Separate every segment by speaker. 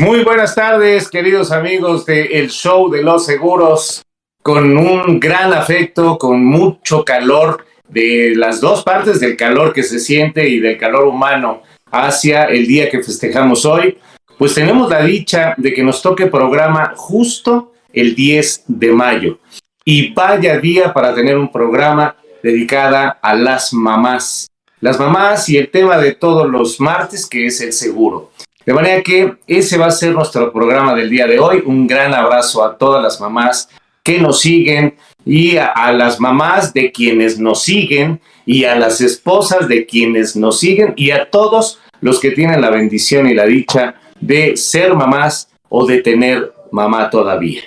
Speaker 1: Muy buenas tardes, queridos amigos de El Show de los Seguros, con un gran afecto, con mucho calor de las dos partes del calor que se siente y del calor humano hacia el día que festejamos hoy, pues tenemos la dicha de que nos toque programa justo el 10 de mayo. Y vaya día para tener un programa dedicada a las mamás. Las mamás y el tema de todos los martes, que es el seguro. De manera que ese va a ser nuestro programa del día de hoy. Un gran abrazo a todas las mamás que nos siguen y a, las mamás de quienes nos siguen y a las esposas de quienes nos siguen y a todos los que tienen la bendición y la dicha de ser mamás o de tener mamá todavía.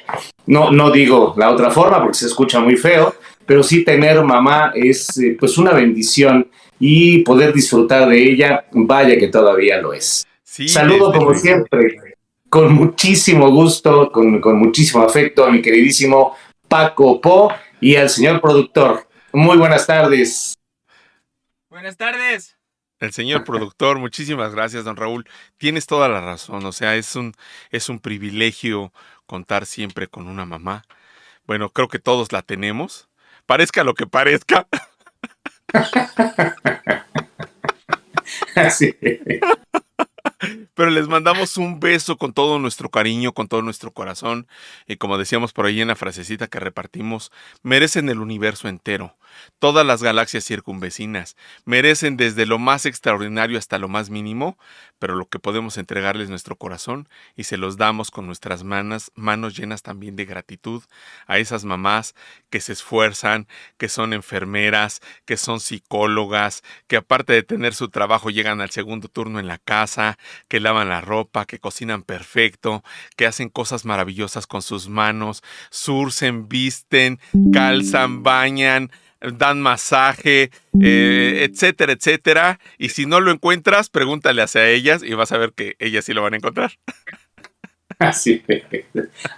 Speaker 1: No, no digo la otra forma porque se escucha muy feo, pero sí tener mamá es eh, pues una bendición y poder disfrutar de ella, vaya que todavía lo es. Saludo como siempre, con muchísimo gusto, con, con muchísimo afecto a mi queridísimo Paco Po y al señor productor. Muy buenas tardes.
Speaker 2: Buenas tardes.
Speaker 3: El señor productor, muchísimas gracias, don Raúl. Tienes toda la razón, o sea, es un, es un privilegio contar siempre con una mamá. Bueno, creo que todos la tenemos. Parezca lo que parezca.
Speaker 1: Así.
Speaker 3: Pero les mandamos un beso con todo nuestro cariño, con todo nuestro corazón. Y como decíamos por ahí en la frasecita que repartimos, merecen el universo entero todas las galaxias circunvecinas, merecen desde lo más extraordinario hasta lo más mínimo, pero lo que podemos entregarles nuestro corazón y se los damos con nuestras manos, manos llenas también de gratitud a esas mamás que se esfuerzan, que son enfermeras, que son psicólogas, que aparte de tener su trabajo llegan al segundo turno en la casa, que lavan la ropa, que cocinan perfecto, que hacen cosas maravillosas con sus manos, surcen, visten, calzan, bañan, dan masaje, eh, etcétera, etcétera. Y si no lo encuentras, pregúntale hacia ellas y vas a ver que ellas sí lo van a encontrar.
Speaker 1: Así,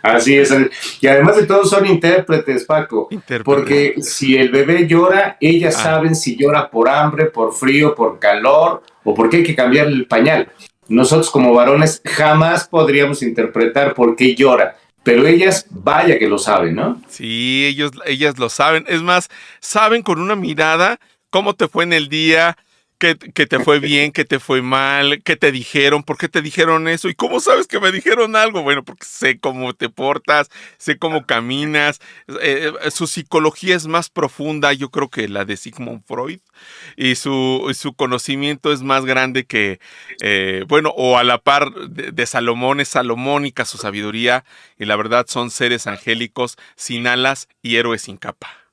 Speaker 1: así es. Y además de todo son intérpretes, Paco. Porque si el bebé llora, ellas ah. saben si llora por hambre, por frío, por calor o porque hay que cambiar el pañal. Nosotros como varones jamás podríamos interpretar por qué llora pero ellas, vaya que lo saben, ¿no?
Speaker 3: Sí, ellos, ellas lo saben. Es más, saben con una mirada cómo te fue en el día, que, te fue bien, que te fue mal, que te dijeron, por qué te dijeron eso y cómo sabes que me dijeron algo. Bueno, porque sé cómo te portas, sé cómo caminas. Eh, eh, su psicología es más profunda, yo creo que la de Sigmund Freud, y su, su conocimiento es más grande que, eh, bueno, o a la par de, de Salomón es salomónica su sabiduría, y la verdad son seres angélicos sin alas y héroes sin capa.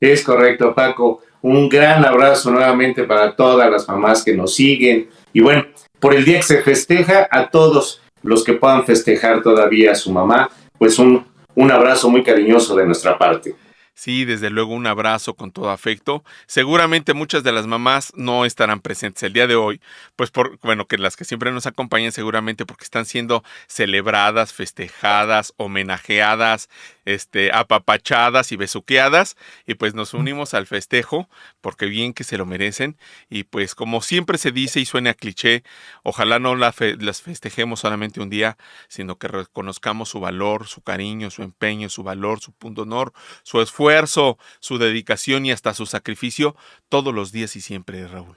Speaker 1: Es correcto, Paco. Un gran abrazo nuevamente para todas las mamás que nos siguen. Y bueno, por el día que se festeja, a todos los que puedan festejar todavía a su mamá, pues un, un abrazo muy cariñoso de nuestra parte.
Speaker 3: Sí, desde luego un abrazo con todo afecto. Seguramente muchas de las mamás no estarán presentes el día de hoy, pues por, bueno, que las que siempre nos acompañan seguramente porque están siendo celebradas, festejadas, homenajeadas, este, apapachadas y besuqueadas, y pues nos unimos al festejo, porque bien que se lo merecen, y pues como siempre se dice y suena cliché, ojalá no las festejemos solamente un día, sino que reconozcamos su valor, su cariño, su empeño, su valor, su punto honor, su esfuerzo, su dedicación y hasta su sacrificio todos los días y siempre, Raúl.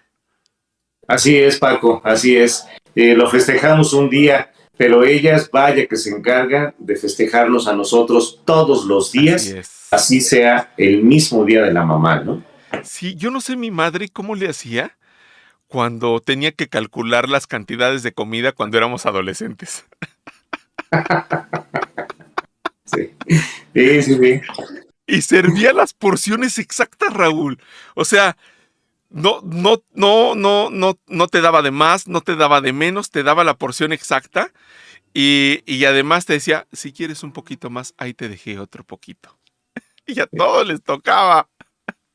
Speaker 1: Así es, Paco, así es. Eh, lo festejamos un día pero ellas, vaya que se encargan de festejarnos a nosotros todos los días, así, sea el mismo día de la mamá, ¿no?
Speaker 3: Sí, yo no sé mi madre cómo le hacía cuando tenía que calcular las cantidades de comida cuando éramos adolescentes.
Speaker 1: sí, sí, sí. sí.
Speaker 3: Y servía las porciones exactas, Raúl. O sea, no, no, no, no, no, no te daba de más, no te daba de menos, te daba la porción exacta y, y además te decía, si quieres un poquito más, ahí te dejé otro poquito. y a todos les tocaba.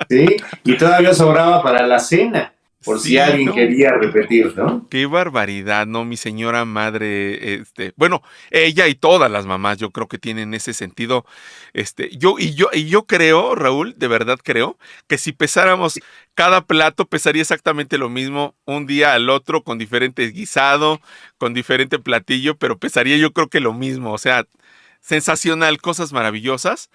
Speaker 1: Sí, y todavía sobraba para la cena. Por si alguien quería repetir, ¿no?
Speaker 3: Qué barbaridad, ¿no? Mi señora madre, este, bueno, ella y todas las mamás, yo creo que tienen ese sentido, este, yo y yo y yo creo, Raúl, de verdad creo que si pesáramos cada plato pesaría exactamente lo mismo un día al otro con diferente guisado, con diferente platillo, pero pesaría yo creo que lo mismo, o sea, sensacional, cosas maravillosas.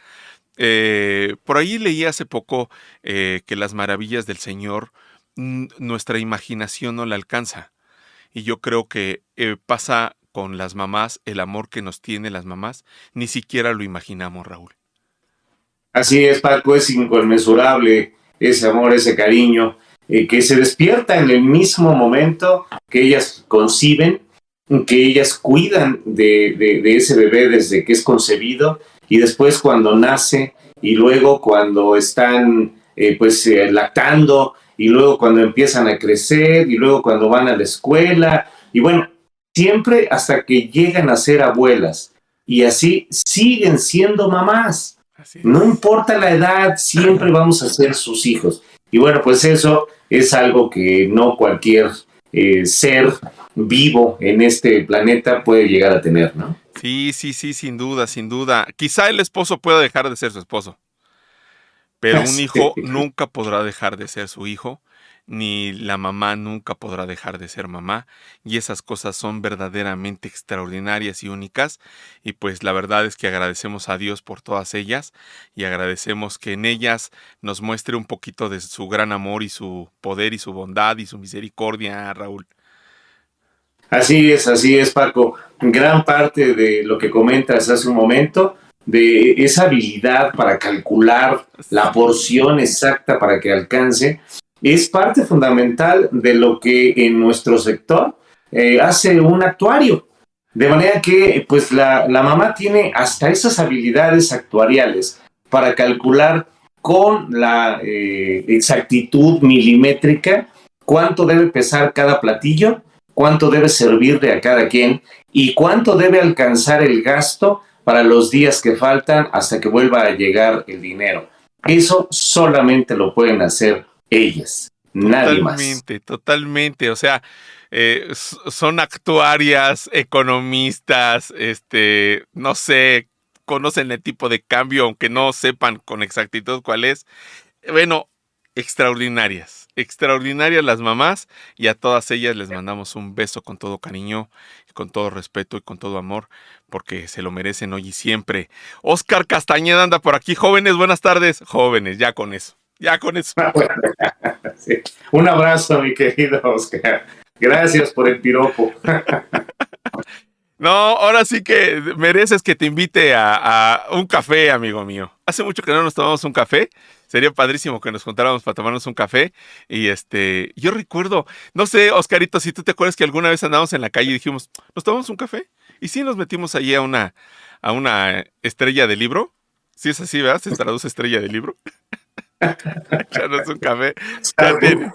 Speaker 3: Eh, por ahí leí hace poco eh, que las maravillas del Señor nuestra imaginación no la alcanza. Y yo creo que eh, pasa con las mamás, el amor que nos tiene las mamás, ni siquiera lo imaginamos, Raúl.
Speaker 1: Así es, Paco, es inconmensurable ese amor, ese cariño, eh, que se despierta en el mismo momento que ellas conciben, que ellas cuidan de, de ese bebé desde que es concebido y después cuando nace y luego cuando están eh, pues lactando y luego cuando empiezan a crecer y luego cuando van a la escuela y bueno, siempre hasta que llegan a ser abuelas y así siguen siendo mamás. No importa la edad, siempre vamos a ser sus hijos. Y bueno, pues eso es algo que no cualquier eh, ser vivo en este planeta puede llegar a tener, ¿no?
Speaker 3: Sí, sí, sí, sin duda, sin duda. Quizá el esposo pueda dejar de ser su esposo. Pero un hijo nunca podrá dejar de ser su hijo, ni la mamá nunca podrá dejar de ser mamá, y esas cosas son verdaderamente extraordinarias y únicas, y pues la verdad es que agradecemos a Dios por todas ellas, y agradecemos que en ellas nos muestre un poquito de su gran amor y su poder y su bondad y su misericordia, Raúl.
Speaker 1: Así es, así es, Paco. Gran parte de lo que comentas hace un momento de esa habilidad para calcular la porción exacta para que alcance, es parte fundamental de lo que en nuestro sector eh, hace un actuario. De manera que, pues, la, mamá tiene hasta esas habilidades actuariales para calcular con la eh, exactitud milimétrica cuánto debe pesar cada platillo, cuánto debe servirle a cada quien y cuánto debe alcanzar el gasto para los días que faltan hasta que vuelva a llegar el dinero. Eso solamente lo pueden hacer ellas, nadie más.
Speaker 3: Totalmente, totalmente. O sea, eh, son actuarias, economistas, este, no sé, conocen el tipo de cambio, aunque no sepan con exactitud cuál es. Bueno, extraordinarias, extraordinarias las mamás y a todas ellas les mandamos un beso con todo cariño, con todo respeto y con todo amor, porque se lo merecen hoy y siempre. Oscar Castañeda anda por aquí, jóvenes, buenas tardes, jóvenes, ya con eso, ya con eso.
Speaker 1: Un abrazo, mi querido Oscar. Gracias por el piropo.
Speaker 3: No, ahora sí que mereces que te invite a, a, un café, amigo mío. Hace mucho que no nos tomamos un café sería padrísimo que nos juntáramos para tomarnos un café. Y este, yo recuerdo, no sé, Oscarito, si tú te acuerdas que alguna vez andamos en la calle y dijimos, ¿nos tomamos un café? Y sí nos metimos allí a una, a una estrella de libro. Si es así, ¿verdad? Se traduce estrella de libro. Echarnos un café. Ya tiene,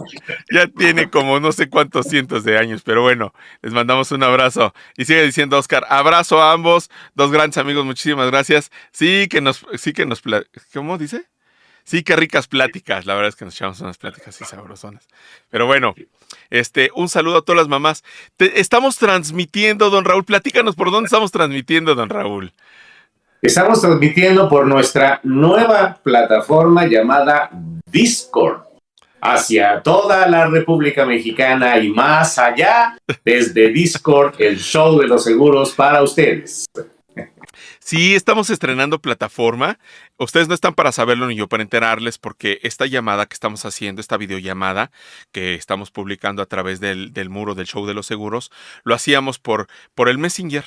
Speaker 3: ya tiene, como no sé cuántos cientos de años, pero bueno, les mandamos un abrazo. Y sigue diciendo Oscar, abrazo a ambos, dos grandes amigos, muchísimas gracias. Sí que nos, sí que nos, ¿cómo dice? Sí, qué ricas pláticas. La verdad es que nos echamos unas pláticas así sabrosonas. Pero bueno, este, un saludo a todas las mamás. estamos transmitiendo, don Raúl. Platícanos por dónde estamos transmitiendo, don Raúl.
Speaker 1: Estamos transmitiendo por nuestra nueva plataforma llamada Discord hacia toda la República Mexicana y más allá desde Discord, el show de los seguros para ustedes.
Speaker 3: Sí, estamos estrenando plataforma. Ustedes no están para saberlo ni yo para enterarles porque esta llamada que estamos haciendo, esta videollamada que estamos publicando a través del, del muro del show de los seguros, lo hacíamos por, por el Messenger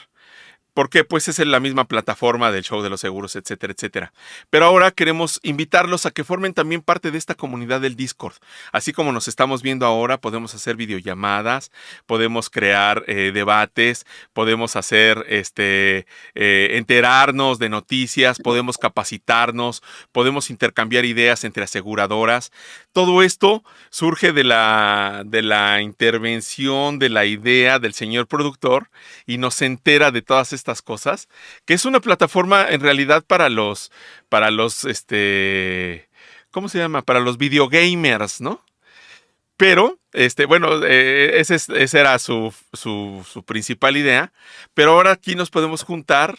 Speaker 3: porque pues es en la misma plataforma del show de los seguros, etcétera, etcétera. Pero ahora queremos invitarlos a que formen también parte de esta comunidad del Discord. Así como nos estamos viendo ahora, podemos hacer videollamadas, podemos crear eh, debates, podemos hacer, este, eh, enterarnos de noticias, podemos capacitarnos, podemos intercambiar ideas entre aseguradoras. Todo esto surge de la, de la intervención, de la idea del señor productor y nos entera de todas estas cosas, que es una plataforma en realidad para los, para los, este, ¿cómo se llama? Para los videogamers, ¿no? Pero, este, bueno, eh, ese, esa era su, su principal idea. Pero ahora aquí nos podemos juntar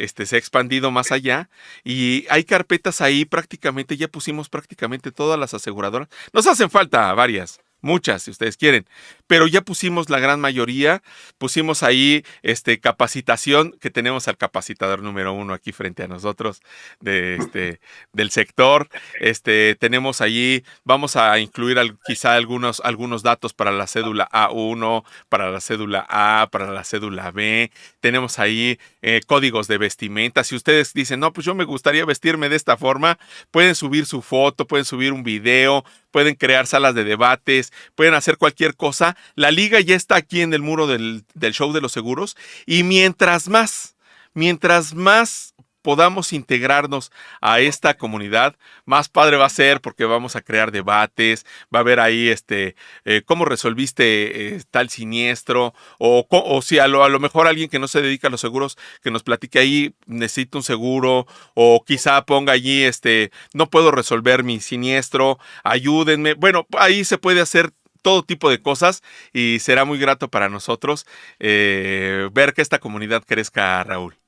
Speaker 3: este, se ha expandido más allá y hay carpetas ahí prácticamente, ya pusimos prácticamente todas las aseguradoras. Nos hacen falta varias, muchas si ustedes quieren, pero ya pusimos la gran mayoría, pusimos ahí este, capacitación, que tenemos al capacitador número uno aquí frente a nosotros de, este, del sector. Este, tenemos allí, vamos a incluir quizá algunos, algunos datos para la cédula A1, para la cédula A, para la cédula B. Tenemos ahí eh, códigos de vestimenta. Si ustedes dicen, no, pues yo me gustaría vestirme de esta forma, pueden subir su foto, pueden subir un video, pueden crear salas de debates, pueden hacer cualquier cosa. La liga ya está aquí en el muro del, show de los seguros. Y mientras más, mientras más podamos integrarnos a esta comunidad, más padre va a ser porque vamos a crear debates, va a haber ahí este, eh, cómo resolviste eh, tal siniestro, o, o si a lo, a lo, mejor alguien que no se dedica a los seguros, que nos platique ahí, necesito un seguro, o quizá ponga allí, este, no puedo resolver mi siniestro, ayúdenme. Bueno, ahí se puede hacer todo tipo de cosas y será muy grato para nosotros eh, ver que esta comunidad crezca, Raúl.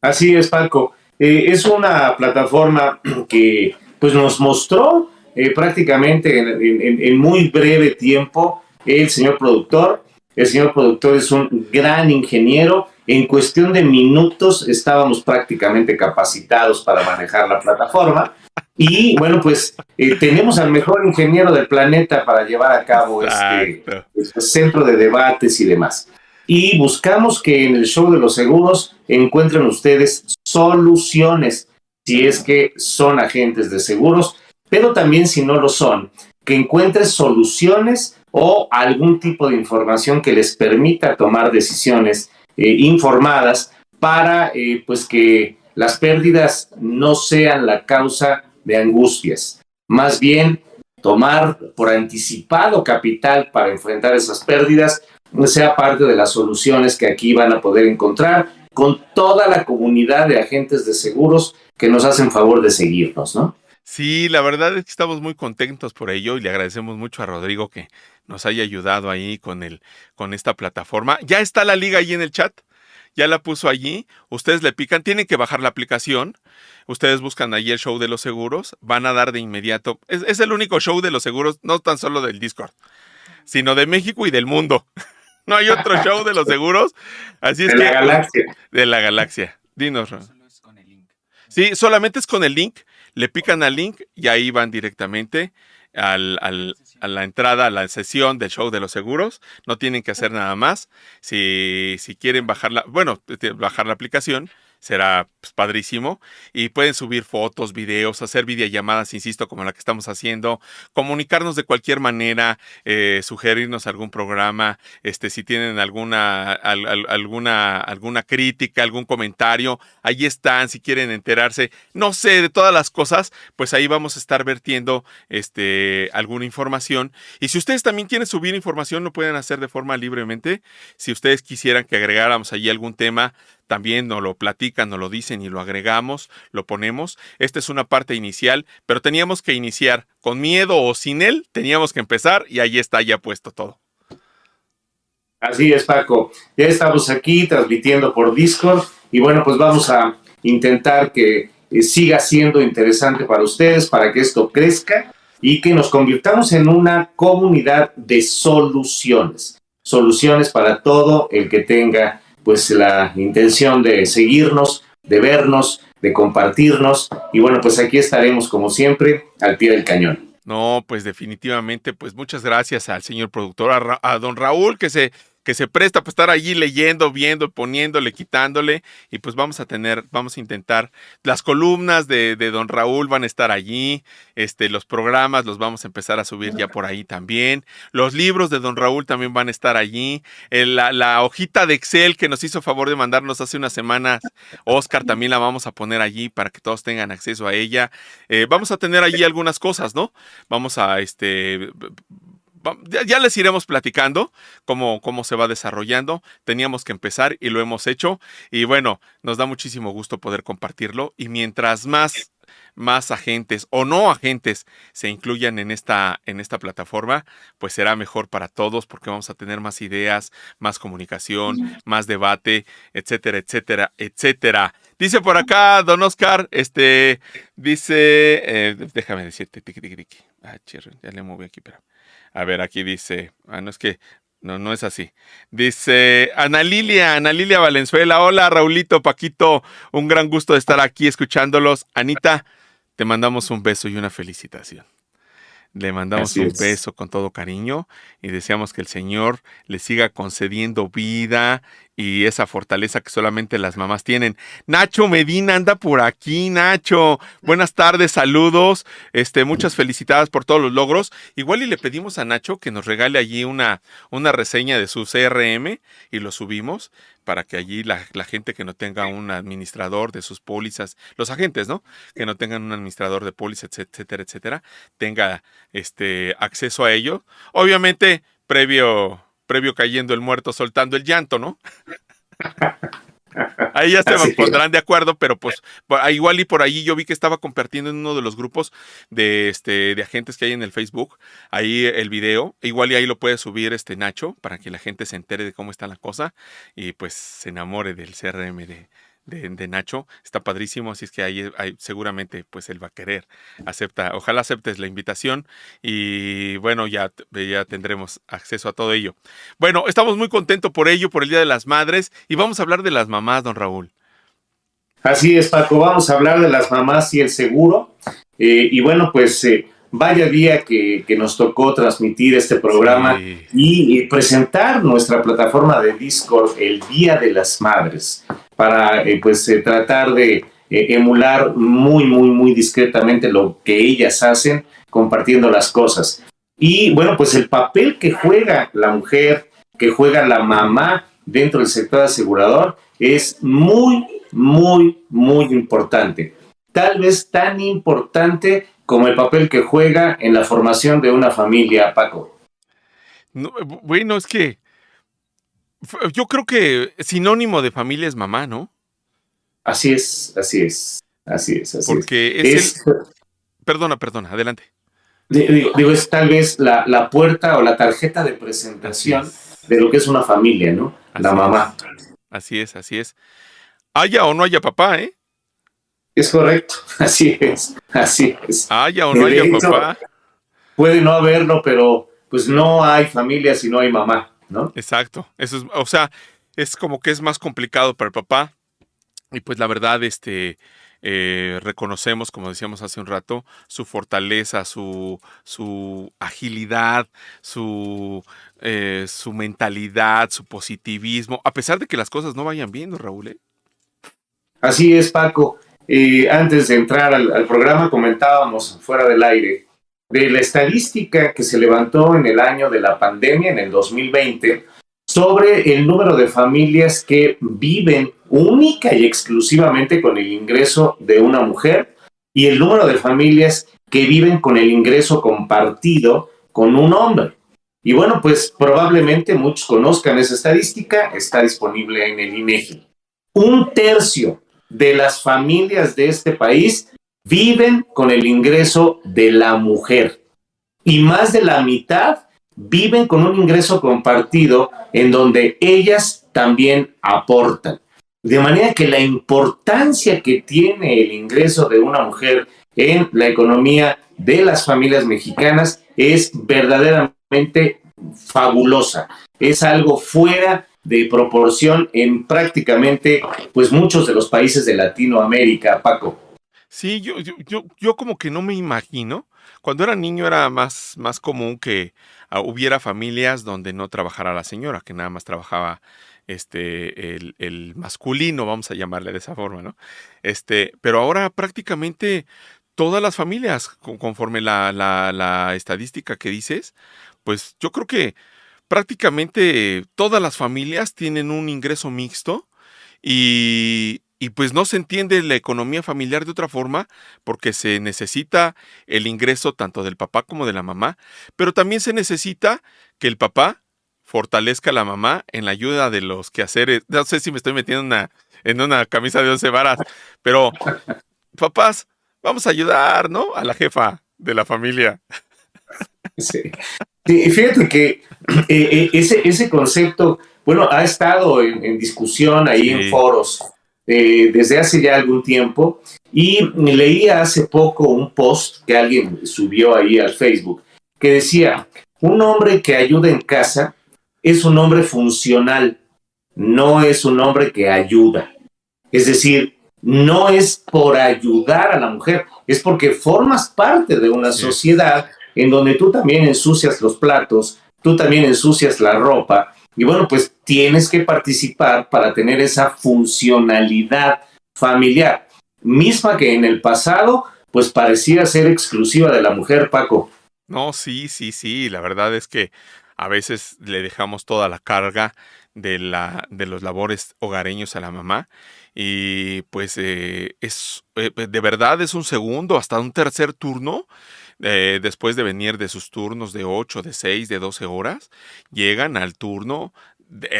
Speaker 1: Así es, Paco. Eh, es una plataforma que pues, nos mostró eh, prácticamente en, muy breve tiempo el señor productor. El señor productor es un gran ingeniero. En cuestión de minutos estábamos prácticamente capacitados para manejar la plataforma. Y bueno, pues eh, tenemos al mejor ingeniero del planeta para llevar a cabo este, este, centro de debates y demás. Y buscamos que en el show de los seguros encuentren ustedes soluciones, si es que son agentes de seguros, pero también si no lo son, que encuentren soluciones o algún tipo de información que les permita tomar decisiones eh, informadas para eh, pues que las pérdidas no sean la causa de angustias. Más bien, tomar por anticipado capital para enfrentar esas pérdidas sea parte de las soluciones que aquí van a poder encontrar con toda la comunidad de agentes de seguros que nos hacen favor de seguirnos, ¿no?
Speaker 3: Sí, la verdad es que estamos muy contentos por ello y le agradecemos mucho a Rodrigo que nos haya ayudado ahí con el con esta plataforma. Ya está la liga ahí en el chat ya la puso allí, ustedes le pican, tienen que bajar la aplicación, ustedes buscan allí el show de los seguros, van a dar de inmediato, es, el único show de los seguros, no tan solo del Discord, sino de México y del mundo. No hay otro show de los seguros, así es
Speaker 1: de la galaxia.
Speaker 3: De la galaxia. Dinos, Sí, solamente es con el link, le pican al link y ahí van directamente al, a la entrada a la sesión del show de los seguros. No tienen que hacer nada más. Si, si quieren bajar la, bueno, bajar la aplicación, será pues, padrísimo. Y pueden subir fotos, videos, hacer videollamadas, insisto, como la que estamos haciendo, comunicarnos de cualquier manera, eh, sugerirnos algún programa, este, si tienen alguna, alguna, alguna crítica, algún comentario, ahí están, si quieren enterarse, no sé, de todas las cosas, pues ahí vamos a estar vertiendo este, alguna información. Y si ustedes también quieren subir información, lo pueden hacer de forma libremente. Si ustedes quisieran que agregáramos allí algún tema, también nos lo platican, nos lo dicen y lo agregamos, lo ponemos. Esta es una parte inicial, pero teníamos que iniciar con miedo o sin él, teníamos que empezar y ahí está ya puesto todo.
Speaker 1: Así es, Paco. Ya estamos aquí transmitiendo por Discord y bueno, pues vamos a intentar que eh, siga siendo interesante para ustedes, para que esto crezca y que nos convirtamos en una comunidad de soluciones. Soluciones para todo el que tenga pues la intención de seguirnos, de vernos, de compartirnos y bueno, pues aquí estaremos como siempre al pie del cañón.
Speaker 3: No, pues definitivamente, pues muchas gracias al señor productor, a, don Raúl, que se que se presta para estar allí leyendo, viendo, poniéndole, quitándole. Y pues vamos a tener, vamos a intentar. Las columnas de, don Raúl van a estar allí. Este, los programas los vamos a empezar a subir ya por ahí también. Los libros de don Raúl también van a estar allí. la, hojita de Excel que nos hizo favor de mandarnos hace unas semanas, Oscar, también la vamos a poner allí para que todos tengan acceso a ella. Eh, vamos a tener allí algunas cosas, ¿no? Vamos a este ya, les iremos platicando cómo, cómo se va desarrollando. Teníamos que empezar y lo hemos hecho. Y bueno, nos da muchísimo gusto poder compartirlo. Y mientras más más agentes o no agentes se incluyan en esta, en esta plataforma, pues será mejor para todos porque vamos a tener más ideas, más comunicación, más debate, etcétera, etcétera, etcétera. Dice por acá, don Oscar, este, dice, eh, déjame decirte, tiki, tiki, tiki. Ah, ya le moví aquí, pero. A ver, aquí dice, ah, no es que no, no es así. Dice Ana Lilia, Ana Lilia Valenzuela. Hola, Raulito, Paquito. Un gran gusto de estar aquí escuchándolos. Anita, te mandamos un beso y una felicitación. Le mandamos un beso con todo cariño y deseamos que el Señor le siga concediendo vida y esa fortaleza que solamente las mamás tienen. Nacho Medina anda por aquí, Nacho. Buenas tardes, saludos. Este, muchas felicidades por todos los logros. Igual y le pedimos a Nacho que nos regale allí una, una reseña de su CRM y lo subimos para que allí la, gente que no tenga un administrador de sus pólizas, los agentes, ¿no? Que no tengan un administrador de pólizas, etcétera, etcétera, tenga este acceso a ello. Obviamente, previo, previo cayendo el muerto, soltando el llanto, ¿no? Ahí ya se pondrán de acuerdo, pero pues igual y por ahí yo vi que estaba compartiendo en uno de los grupos de este de agentes que hay en el Facebook, ahí el video, igual y ahí lo puede subir este Nacho para que la gente se entere de cómo está la cosa y pues se enamore del CRM de, de, Nacho. Está padrísimo, así es que ahí, seguramente pues él va a querer. Acepta, ojalá aceptes la invitación y bueno, ya, ya tendremos acceso a todo ello. Bueno, estamos muy contentos por ello, por el Día de las Madres y vamos a hablar de las mamás, don Raúl.
Speaker 1: Así es, Paco, vamos a hablar de las mamás y el seguro. Eh, y bueno, pues eh, vaya día que, nos tocó transmitir este programa y, presentar nuestra plataforma de Discord el Día de las Madres para eh, pues eh, tratar de eh, emular muy, muy, muy discretamente lo que ellas hacen compartiendo las cosas. Y bueno, pues el papel que juega la mujer, que juega la mamá dentro del sector asegurador es muy, muy, muy importante. Tal vez tan importante como el papel que juega en la formación de una familia, Paco.
Speaker 3: bueno, es que yo creo que sinónimo de familia es mamá, ¿no?
Speaker 1: Así es, así es, así es. Así
Speaker 3: Porque es, Perdona, perdona, adelante.
Speaker 1: Digo, es tal vez la, puerta o la tarjeta de presentación de lo que es una familia, ¿no? la mamá.
Speaker 3: Así es, así es. Haya o no haya papá, ¿eh?
Speaker 1: Es correcto, así es, así es.
Speaker 3: Haya o no haya papá.
Speaker 1: Puede no haberlo, pero pues no hay familia si no hay mamá.
Speaker 3: Exacto. Eso es, o sea, es como que es más complicado para el papá. Y pues la verdad, este, eh, reconocemos, como decíamos hace un rato, su fortaleza, su, su agilidad, su, eh, su mentalidad, su positivismo, a pesar de que las cosas no vayan bien, Raúl. ¿eh?
Speaker 1: Así es, Paco. antes de entrar al programa comentábamos fuera del aire de la estadística que se levantó en el año de la pandemia, en el 2020, sobre el número de familias que viven única y exclusivamente con el ingreso de una mujer y el número de familias que viven con el ingreso compartido con un hombre. Y bueno, pues probablemente muchos conozcan esa estadística, está disponible en el INEGI. Un tercio de las familias de este país viven con el ingreso de la mujer y más de la mitad viven con un ingreso compartido en donde ellas también aportan. De manera que la importancia que tiene el ingreso de una mujer en la economía de las familias mexicanas es verdaderamente fabulosa. Es algo fuera de proporción en prácticamente pues muchos de los países de Latinoamérica, Paco.
Speaker 3: Sí, yo, yo, yo, como que no me imagino. Cuando era niño era más, más común que ah, hubiera familias donde no trabajara la señora, que nada más trabajaba este, el, el, masculino, vamos a llamarle de esa forma, ¿no? Este, pero ahora prácticamente todas las familias, conforme la, la, la estadística que dices, pues yo creo que prácticamente todas las familias tienen un ingreso mixto y, y pues no se entiende la economía familiar de otra forma porque se necesita el ingreso tanto del papá como de la mamá, pero también se necesita que el papá fortalezca a la mamá en la ayuda de los quehaceres. No sé si me estoy metiendo en una, en una camisa de once varas, pero papás, vamos a ayudar, ¿no? A la jefa de la familia.
Speaker 1: Sí. fíjate que eh, eh, ese, ese concepto, bueno, ha estado en, discusión ahí en foros eh, desde hace ya algún tiempo y leía hace poco un post que alguien subió ahí al Facebook que decía, un hombre que ayuda en casa es un hombre funcional, no es un hombre que ayuda. Es decir, no es por ayudar a la mujer, es porque formas parte de una sociedad en donde tú también ensucias los platos, tú también ensucias la ropa, y bueno, pues tienes que participar para tener esa funcionalidad familiar, misma que en el pasado, pues parecía ser exclusiva de la mujer, Paco.
Speaker 3: No, sí, sí, sí, la verdad es que a veces le dejamos toda la carga de, la, de los labores hogareños a la mamá y pues eh, es eh, de verdad es un segundo hasta un tercer turno eh, después de venir de sus turnos de 8, de 6, de 12 horas, llegan al turno,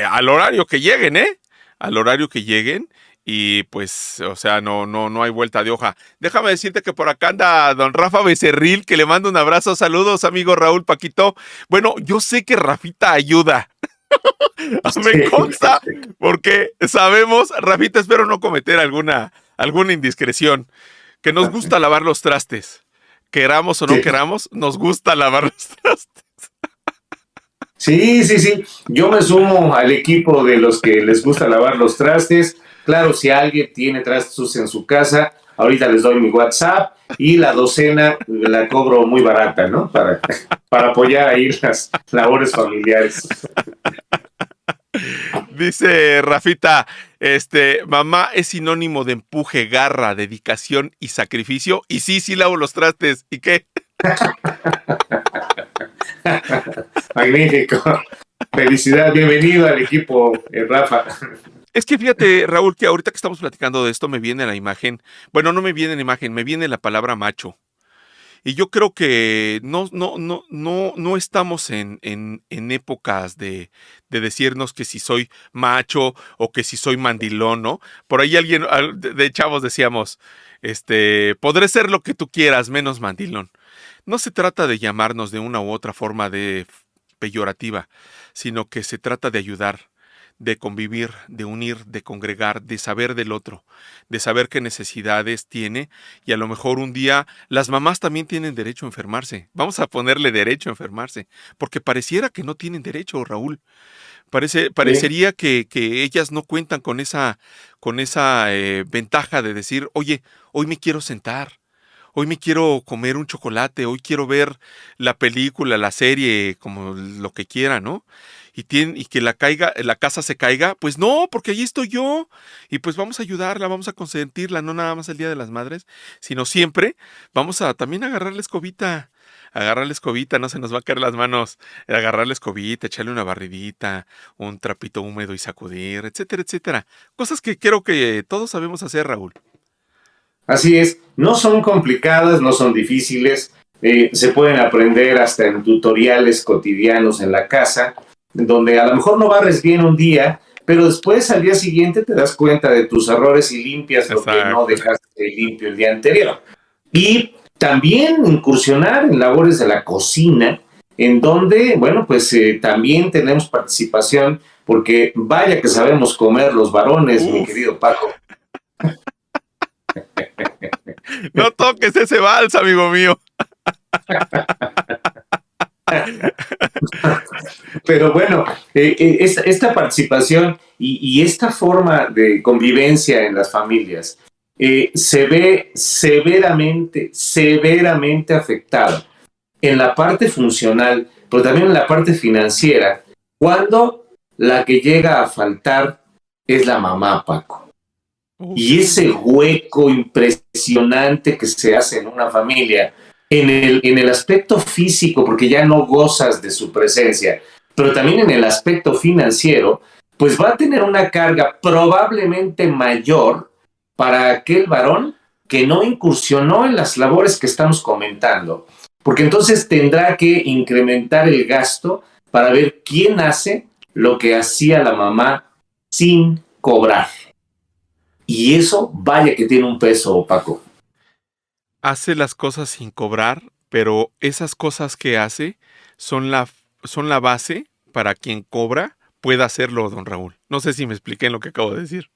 Speaker 3: al horario que lleguen, ¿eh? Al horario que lleguen y pues, o sea, no, no, no hay vuelta de hoja. Déjame decirte que por acá anda don Rafa Becerril, que le mando un abrazo. Saludos, amigo Raúl Paquito. Bueno, yo sé que Rafita ayuda. Me consta, porque sabemos, Rafita, espero no cometer alguna, alguna indiscreción, que nos gusta lavar los trastes queramos o no queramos, nos gusta lavar los trastes.
Speaker 1: Sí, sí, sí. Yo me sumo al equipo de los que les gusta lavar los trastes. Claro, si alguien tiene trastes en su casa, ahorita les doy mi WhatsApp y la docena la cobro muy barata, ¿no? Para, para apoyar ahí las labores familiares.
Speaker 3: Dice Rafita, este, mamá es sinónimo de empuje, garra, dedicación y sacrificio. Y sí, sí lavo los trastes. ¿Y qué?
Speaker 1: Magnífico. Felicidad, bienvenido al equipo, eh, Rafa.
Speaker 3: Es que fíjate, Raúl, que ahorita que estamos platicando de esto me viene la imagen, bueno, no me viene la imagen, me viene la palabra macho. Y yo creo que no, no, no, no, no estamos en, en, épocas de, de, decirnos que si soy macho o que si soy mandilón, ¿no? Por ahí alguien de chavos decíamos, este, podré ser lo que tú quieras, menos mandilón. No se trata de llamarnos de una u otra forma de peyorativa, sino que se trata de ayudar, de convivir, de unir, de congregar, de saber del otro, de saber qué necesidades tiene y a lo mejor un día las mamás también tienen derecho a enfermarse. Vamos a ponerle derecho a enfermarse, porque pareciera que no tienen derecho, Raúl. Parece, parecería que, que, ellas no cuentan con esa, con esa eh, ventaja de decir, oye, hoy me quiero sentar, hoy me quiero comer un chocolate, hoy quiero ver la película, la serie, como lo que quiera, ¿no? y, y que la, caiga, la casa se caiga, pues no, porque allí estoy yo. Y pues vamos a ayudarla, vamos a consentirla, no nada más el Día de las Madres, sino siempre vamos a también agarrar la escobita. Agarrar la escobita, no se nos va a caer las manos. Agarrar la escobita, echarle una barridita, un trapito húmedo y sacudir, etcétera, etcétera. Cosas que creo que todos sabemos hacer, Raúl.
Speaker 1: Así es, no son complicadas, no son difíciles, eh, se pueden aprender hasta en tutoriales cotidianos en la casa donde a lo mejor no barres bien un día, pero después al día siguiente te das cuenta de tus errores y limpias lo que no dejaste limpio el día anterior. Y también incursionar en labores de la cocina, en donde, bueno, pues eh, también tenemos participación, porque vaya que sabemos comer los varones, mi querido Paco.
Speaker 3: No toques ese vals, amigo mío.
Speaker 1: Pero bueno, eh, eh, esta, participación y, esta forma de convivencia en las familias eh, se ve severamente, severamente afectada en la parte funcional, pero también en la parte financiera, cuando la que llega a faltar es la mamá, Paco. Y ese hueco impresionante que se hace en una familia, en el, en el aspecto físico, porque ya no gozas de su presencia, pero también en el aspecto financiero, pues va a tener una carga probablemente mayor para aquel varón que no incursionó en las labores que estamos comentando, porque entonces tendrá que incrementar el gasto para ver quién hace lo que hacía la mamá sin cobrar. Y eso, vaya que tiene un peso, Paco.
Speaker 3: hace las cosas sin cobrar, pero esas cosas que hace son la, son la base para quien cobra pueda hacerlo, don Raúl. No sé si me expliqué en lo que acabo de decir.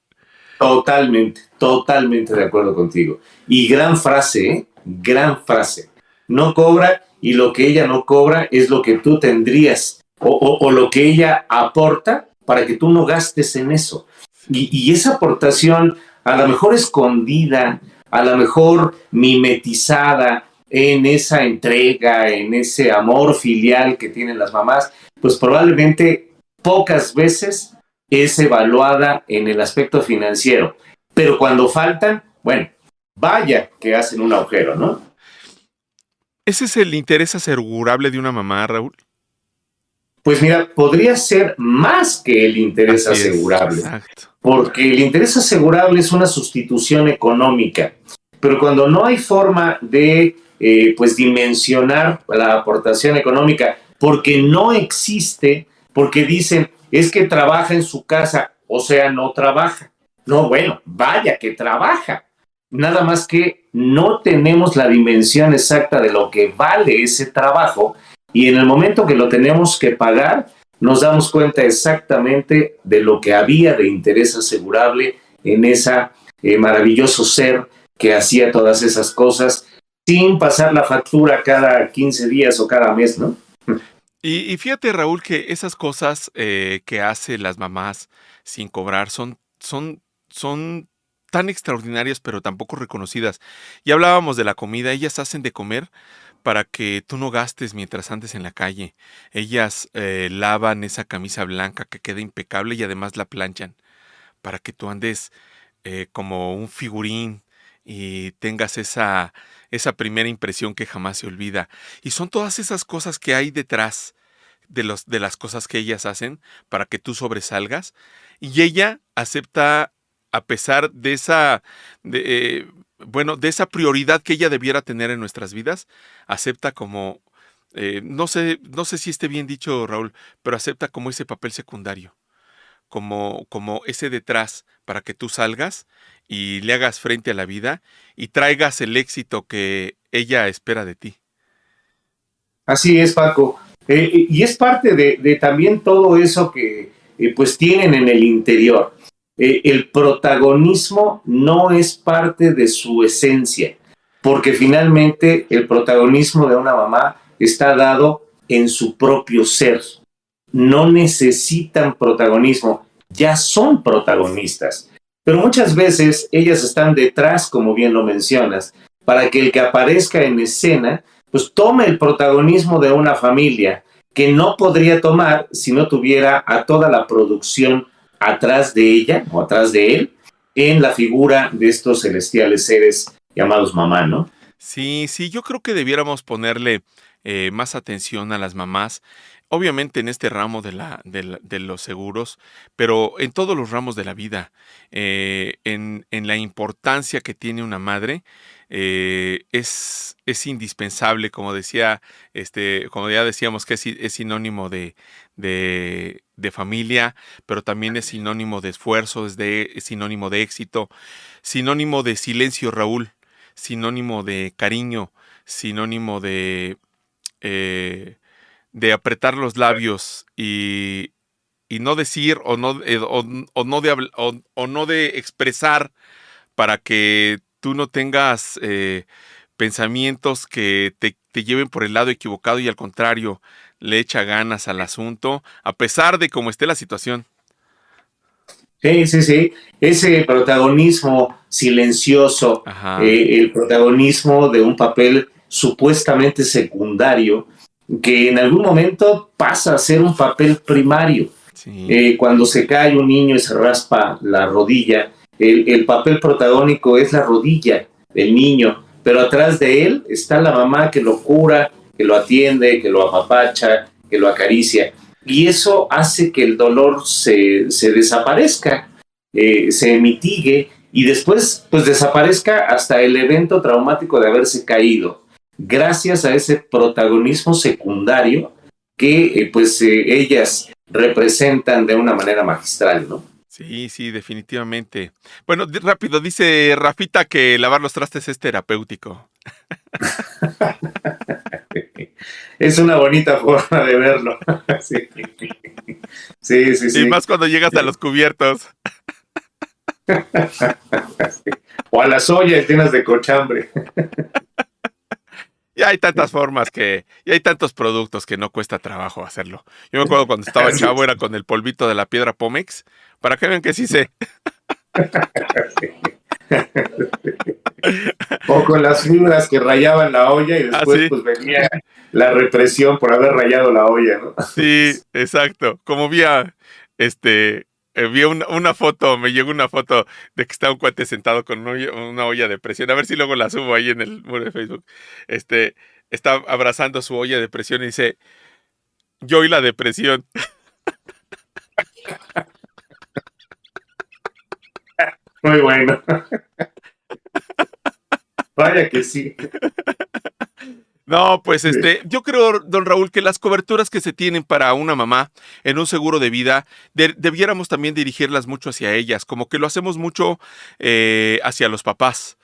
Speaker 1: Totalmente, totalmente de acuerdo contigo. Y gran frase, ¿eh? gran frase. No cobra y lo que ella no cobra es lo que tú tendrías o, lo que ella aporta para que tú no gastes en eso. Y, esa aportación, a lo mejor escondida, a lo mejor mimetizada en esa entrega, en ese amor filial que tienen las mamás, pues probablemente pocas veces es evaluada en el aspecto financiero. Pero cuando faltan, bueno, vaya que hacen un agujero, ¿no?
Speaker 3: ¿Ese es el interés asegurable de una mamá, Raúl?
Speaker 1: Pues mira, podría ser más que el interés asegurable. porque el interés asegurable es una sustitución económica. Pero cuando no hay forma de eh, pues dimensionar la aportación económica, porque no existe, porque dicen, es que trabaja en su casa, o sea, no trabaja. No, bueno, vaya que trabaja. Nada más que no tenemos la dimensión exacta de lo que vale ese trabajo y en el momento que lo tenemos que pagar, nos damos cuenta exactamente de lo que había de interés asegurable en ese eh, maravilloso ser que hacía todas esas cosas sin pasar la factura cada 15 días o cada mes, ¿no?
Speaker 3: Y, fíjate, Raúl, que esas cosas eh, que hace las mamás sin cobrar son, son, son tan extraordinarias, pero tampoco reconocidas. Y hablábamos de la comida, ellas hacen de comer para que tú no gastes mientras andes en la calle. Ellas eh, lavan esa camisa blanca que queda impecable y además la planchan para que tú andes eh, como un figurín y tengas esa, esa primera impresión que jamás se olvida. Y son todas esas cosas que hay detrás de, los, de las cosas que ellas hacen para que tú sobresalgas. Y ella acepta, a pesar de esa, de, eh, bueno, de esa prioridad que ella debiera tener en nuestras vidas, acepta como, eh, no, sé, no sé si esté bien dicho, Raúl, pero acepta como ese papel secundario, como, como ese detrás para que tú salgas y le hagas frente a la vida y traigas el éxito que ella espera de ti.
Speaker 1: Así es, Paco. Eh, y es parte de, también todo eso que eh, pues tienen en el interior. El protagonismo no es parte de su esencia, porque finalmente el protagonismo de una mamá está dado en su propio ser. No necesitan protagonismo, ya son protagonistas. Pero muchas veces ellas están detrás, como bien lo mencionas, para que el que aparezca en escena, pues tome el protagonismo de una familia que no podría tomar si no tuviera a toda la producción atrás de ella o atrás de él en la figura de estos celestiales seres llamados mamá, ¿no?
Speaker 3: Sí, sí, yo creo que debiéramos ponerle eh, más atención a las mamás obviamente en este ramo de, la, de, los seguros, pero en todos los ramos de la vida, eh, en, la importancia que tiene una madre, eh, es, es, indispensable, como decía, este, como ya decíamos, que es, sinónimo de, de, familia, pero también es sinónimo de esfuerzo, es, de, sinónimo de éxito, sinónimo de silencio, Raúl, sinónimo de cariño, sinónimo de... Eh, de apretar los labios y, no decir o no, eh, o, no de, o, no de expresar para que tú no tengas eh, pensamientos que te, lleven por el lado equivocado y al contrario, le echa ganas al asunto, a pesar de cómo esté la situación.
Speaker 1: Sí, sí, sí. Ese protagonismo silencioso, eh, el protagonismo de un papel supuestamente secundario, que en algún momento pasa a ser un papel primario. Eh, cuando se cae un niño y se raspa la rodilla, el, papel protagónico es la rodilla del niño, pero atrás de él está la mamá que lo cura, que lo atiende, que lo apapacha, que lo acaricia. Y eso hace que el dolor se, desaparezca, eh, se mitigue y después pues desaparezca hasta el evento traumático de haberse caído gracias a ese protagonismo secundario que eh, pues eh, ellas representan de una manera magistral, ¿no?
Speaker 3: Sí, sí, definitivamente. Bueno, rápido, dice Rafita que lavar los trastes es terapéutico.
Speaker 1: es una bonita forma de verlo. sí. sí, sí,
Speaker 3: Y más cuando llegas a los cubiertos.
Speaker 1: o a las ollas llenas de cochambre.
Speaker 3: Ya hay tantas formas que, y hay tantos productos que no cuesta trabajo hacerlo. Yo me acuerdo cuando estaba chavo era con el polvito de la piedra Pomex, para que vean que sí sé.
Speaker 1: o con las fibras que rayaban la olla y ah, después pues venía la represión por haber rayado la olla, ¿no?
Speaker 3: Sí, exacto. Como vía este eh, vi una, foto, me llegó una foto de que está un cuate sentado con una olla, de presión. A ver si luego la subo ahí en el muro de Facebook. Este, está abrazando su olla de presión y dice, yo y la depresión.
Speaker 1: Muy bueno. Vaya que sí.
Speaker 3: No, pues este, yo creo, don Raúl, que las coberturas que se tienen para una mamá en un seguro de vida, debiéramos también dirigirlas mucho hacia ellas, como que lo hacemos mucho eh, hacia los papás,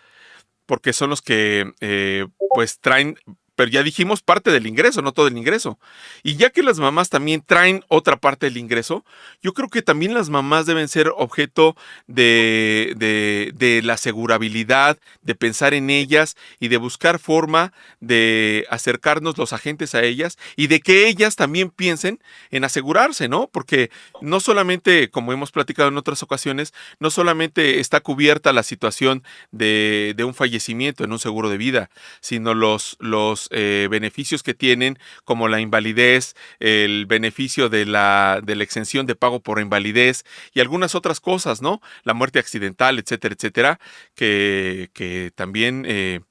Speaker 3: porque son los que eh, pues traen pero ya dijimos parte del ingreso, no todo el ingreso. Y ya que las mamás también traen otra parte del ingreso, yo creo que también las mamás deben ser objeto de, de, la asegurabilidad, de pensar en ellas y de buscar forma de acercarnos los agentes a ellas y de que ellas también piensen en asegurarse, ¿no? Porque no solamente, como hemos platicado en otras ocasiones, no solamente está cubierta la situación de, de un fallecimiento en un seguro de vida, sino los, los eh, beneficios que tienen, como la invalidez, el beneficio de la, de la exención de pago por invalidez y algunas otras cosas, ¿no? La muerte accidental, etcétera, etcétera, que, que también, eh,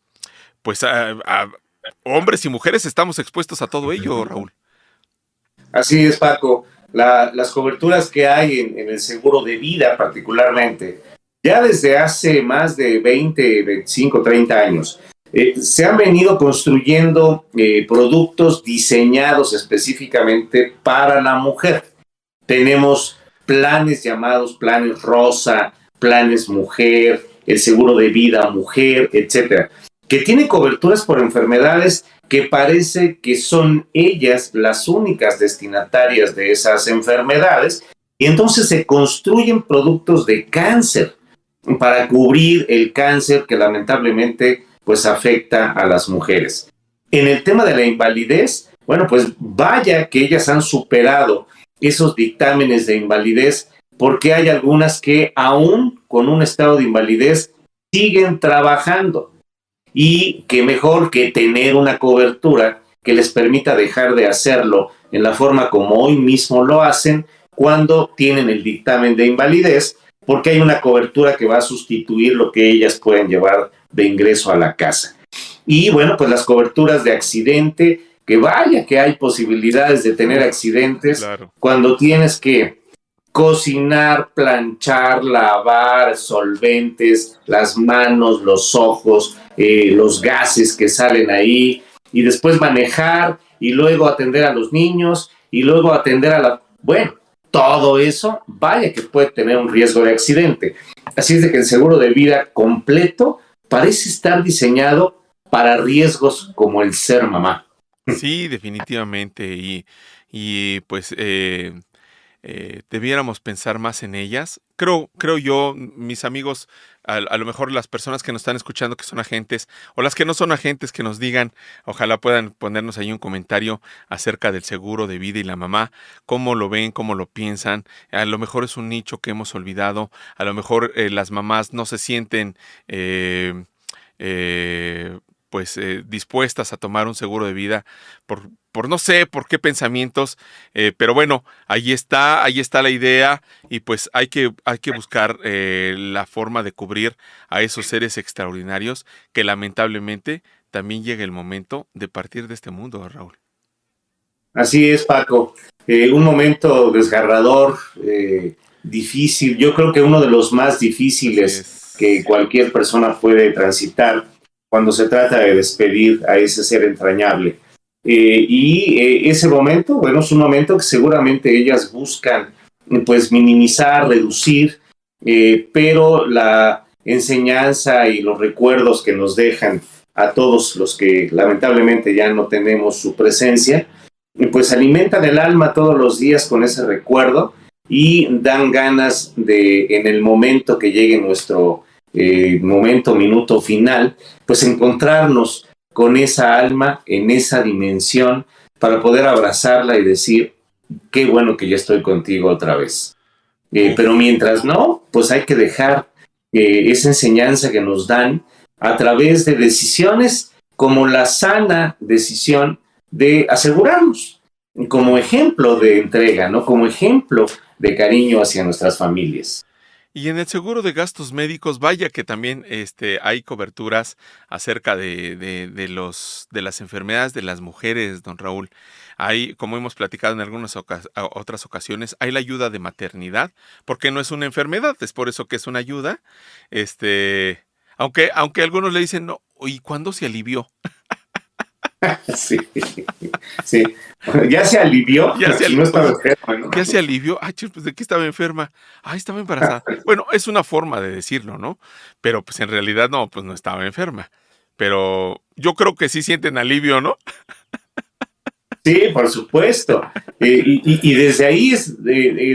Speaker 3: pues, hombres y mujeres estamos expuestos a todo ello, Raúl.
Speaker 1: Así es, Paco. las coberturas que hay en, en, el seguro de vida particularmente, ya desde hace más de 20, 25, 30 años, eh, se han venido construyendo eh, productos diseñados específicamente para la mujer. Tenemos planes llamados planes rosa, planes mujer, el seguro de vida mujer, etcétera, que tienen coberturas por enfermedades que parece que son ellas las únicas destinatarias de esas enfermedades y entonces se construyen productos de cáncer para cubrir el cáncer que lamentablemente pues afecta a las mujeres. En el tema de la invalidez, bueno, pues vaya que ellas han superado esos dictámenes de invalidez porque hay algunas que aún con un estado de invalidez siguen trabajando y que mejor que tener una cobertura que les permita dejar de hacerlo en la forma como hoy mismo lo hacen cuando tienen el dictamen de invalidez, porque hay una cobertura que va a sustituir lo que ellas pueden llevar de ingreso a la casa. Y bueno, pues las coberturas de accidente, que vaya que hay posibilidades de tener accidentes cuando tienes que cocinar, planchar, lavar, solventes, las manos, los ojos, eh, los gases que salen ahí, y después manejar y luego atender a los niños y luego atender a la... Bueno, todo eso, vaya que puede tener un riesgo de accidente. Así es de que el seguro de vida completo parece estar diseñado para riesgos como el ser mamá.
Speaker 3: Sí, definitivamente. Y, y pues eh, eh, debiéramos pensar más en ellas. Creo, creo yo, mis amigos, a, lo mejor las personas que nos están escuchando que son agentes o las que no son agentes que nos digan, ojalá puedan ponernos ahí un comentario acerca del seguro de vida y la mamá, cómo lo ven, cómo lo piensan. A lo mejor es un nicho que hemos olvidado, a lo mejor eh, las mamás no se sienten... Eh, pues dispuestas a tomar un seguro de vida por, por no sé por qué pensamientos, eh, pero bueno, ahí está, ahí está la idea y pues hay que, hay que buscar eh, la forma de cubrir a esos seres extraordinarios que lamentablemente también llega el momento de partir de este mundo, Raúl.
Speaker 1: Así es, Paco. Eh, un momento desgarrador, difícil, yo creo que uno de los más difíciles que cualquier persona puede transitar cuando se trata de despedir a ese ser entrañable. Eh, y eh, ese momento, bueno, es un momento que seguramente ellas buscan pues minimizar, reducir, eh, pero la enseñanza y los recuerdos que nos dejan a todos los que lamentablemente ya no tenemos su presencia, pues alimentan el alma todos los días con ese recuerdo y dan ganas de, en el momento que llegue nuestro eh, momento, minuto final, pues encontrarnos con esa alma en esa dimensión para poder abrazarla y decir, qué bueno que ya estoy contigo otra vez. Eh, pero mientras no, pues hay que dejar eh, esa enseñanza que nos dan a través de decisiones como la sana decisión de asegurarnos, como ejemplo de entrega, ¿no? Como ejemplo de cariño hacia nuestras familias.
Speaker 3: Y en el seguro de gastos médicos, vaya que también este, hay coberturas acerca de, de, los, de las enfermedades de las mujeres, don Raúl. Hay, como hemos platicado en algunas otras ocasiones, hay la ayuda de maternidad, porque no es una enfermedad, es por eso que es una ayuda. Este, aunque, aunque algunos le dicen, no, ¿y cuándo se alivió?
Speaker 1: sí, sí. Ya se alivió. Ya se alivió.
Speaker 3: Ya se alivió. Ay, pues de qué estaba enferma. Ay, estaba embarazada. Bueno, es una forma de decirlo, ¿no? Pero pues en realidad no, pues no estaba enferma. Pero yo creo que sí sienten alivio, ¿no?
Speaker 1: Sí, por supuesto. Eh, y, desde ahí es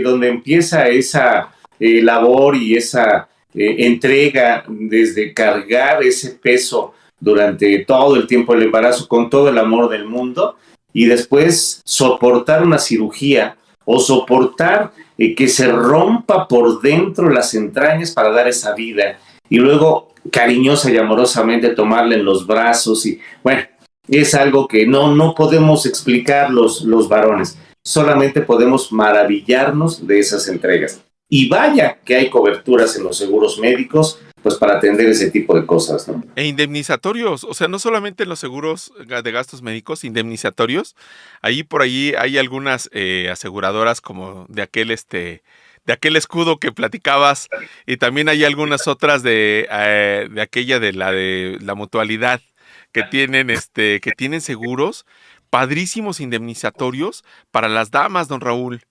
Speaker 1: donde empieza esa eh, labor y esa eh, entrega, desde cargar ese peso durante todo el tiempo del embarazo con todo el amor del mundo y después soportar una cirugía o soportar eh, que se rompa por dentro las entrañas para dar esa vida y luego cariñosa y amorosamente tomarla en los brazos y bueno, es algo que no, no podemos explicar los, los varones, solamente podemos maravillarnos de esas entregas. Y vaya que hay coberturas en los seguros médicos pues para atender ese tipo de cosas. ¿no?
Speaker 3: E indemnizatorios, o sea, no solamente en los seguros de gastos médicos, indemnizatorios. Ahí por ahí hay algunas eh, aseguradoras como de aquel este de aquel escudo que platicabas y también hay algunas otras de, eh, de aquella de la de la mutualidad que tienen este que tienen seguros padrísimos indemnizatorios para las damas, don Raúl.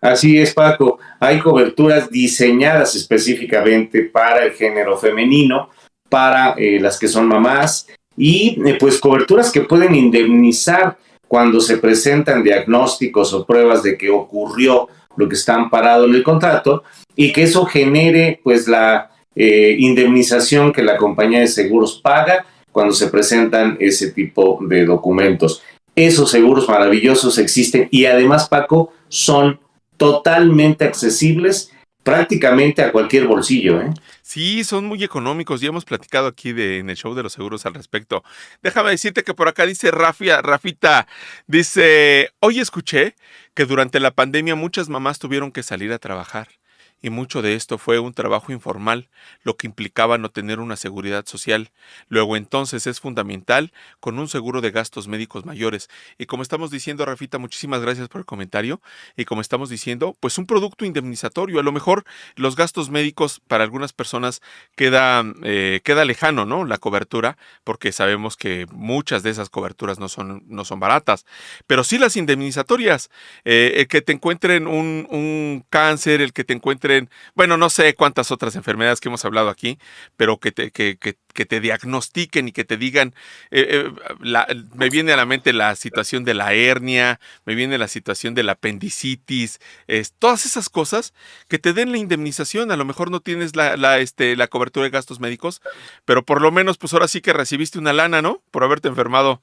Speaker 1: Así es, Paco. Hay coberturas diseñadas específicamente para el género femenino, para eh, las que son mamás, y eh, pues coberturas que pueden indemnizar cuando se presentan diagnósticos o pruebas de que ocurrió lo que está amparado en el contrato y que eso genere pues la eh, indemnización que la compañía de seguros paga cuando se presentan ese tipo de documentos. Esos seguros maravillosos existen y además, Paco, son totalmente accesibles prácticamente a cualquier bolsillo. ¿eh?
Speaker 3: Sí, son muy económicos. Ya hemos platicado aquí de, en el show de los seguros al respecto. Déjame decirte que por acá dice Rafia, Rafita, dice, hoy escuché que durante la pandemia muchas mamás tuvieron que salir a trabajar y mucho de esto fue un trabajo informal, lo que implicaba no tener una seguridad social. Luego entonces es fundamental con un seguro de gastos médicos mayores. Y como estamos diciendo, Rafita, muchísimas gracias por el comentario. Y como estamos diciendo, pues un producto indemnizatorio. A lo mejor los gastos médicos para algunas personas queda, eh, queda lejano, ¿no? La cobertura, porque sabemos que muchas de esas coberturas no son, no son baratas. Pero sí las indemnizatorias, eh, el que te encuentren un, un cáncer, el que te encuentren bueno, no sé cuántas otras enfermedades que hemos hablado aquí, pero que te, que, te diagnostiquen y que te digan, eh, eh, me viene a la mente la situación de la hernia, me viene la situación de la apendicitis, todas esas cosas que te den la indemnización, a lo mejor no tienes la, este, la cobertura de gastos médicos, pero por lo menos pues ahora sí que recibiste una lana, ¿no? Por haberte enfermado.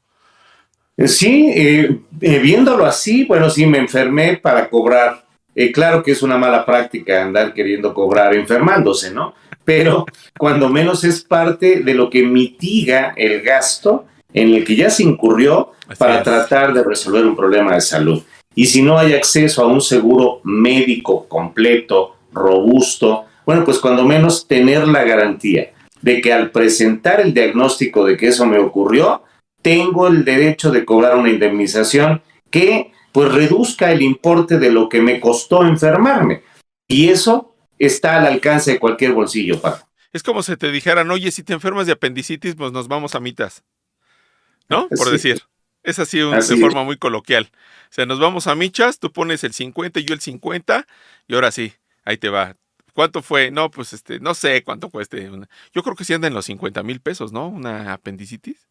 Speaker 1: Sí, eh, viéndolo así, bueno, sí, me enfermé para cobrar eh, claro que es una mala práctica andar queriendo cobrar enfermándose, ¿no? Pero cuando menos es parte de lo que mitiga el gasto en el que ya se incurrió para tratar de resolver un problema de salud. Y si no hay acceso a un seguro médico completo, robusto, bueno, pues cuando menos tener la garantía de que al presentar el diagnóstico de que eso me ocurrió, tengo el derecho de cobrar una indemnización que pues reduzca el importe de lo que me costó enfermarme. Y eso está al alcance de cualquier bolsillo, Paco.
Speaker 3: Es como si te dijeran, oye, si te enfermas de apendicitis, pues nos vamos a mitas. ¿No? Por decir. Es así, de forma muy coloquial. O sea, nos vamos a michas, tú pones el 50 y yo el 50, y ahora sí, ahí te va. ¿cuánto fue? No, pues este, no sé cuánto cueste. yo creo que sí anda en los 50 mil pesos, ¿no? Una apendicitis.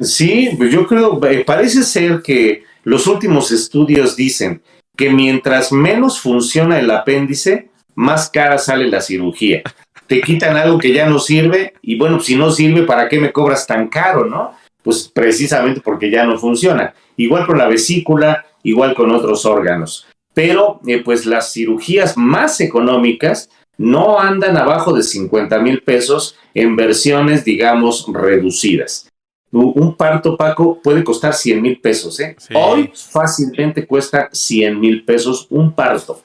Speaker 1: Sí, pues yo creo, eh, parece ser que los últimos estudios dicen que mientras menos funciona el apéndice, más cara sale la cirugía. Te quitan algo que ya no sirve y bueno, si no sirve, ¿para qué me cobras tan caro, no? Pues precisamente porque ya no funciona. Igual con la vesícula, igual con otros órganos. Pero eh, pues las cirugías más económicas no andan abajo de 50 mil pesos en versiones, digamos, reducidas. Un parto, Paco, puede costar 100 mil pesos. ¿eh? Hoy fácilmente cuesta 100 mil pesos un parto.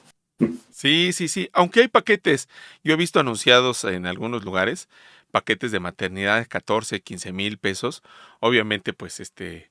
Speaker 3: Sí, sí, sí. Aunque hay paquetes, yo he visto anunciados en algunos lugares, paquetes de maternidad de 14, 15 mil pesos. Obviamente, pues este,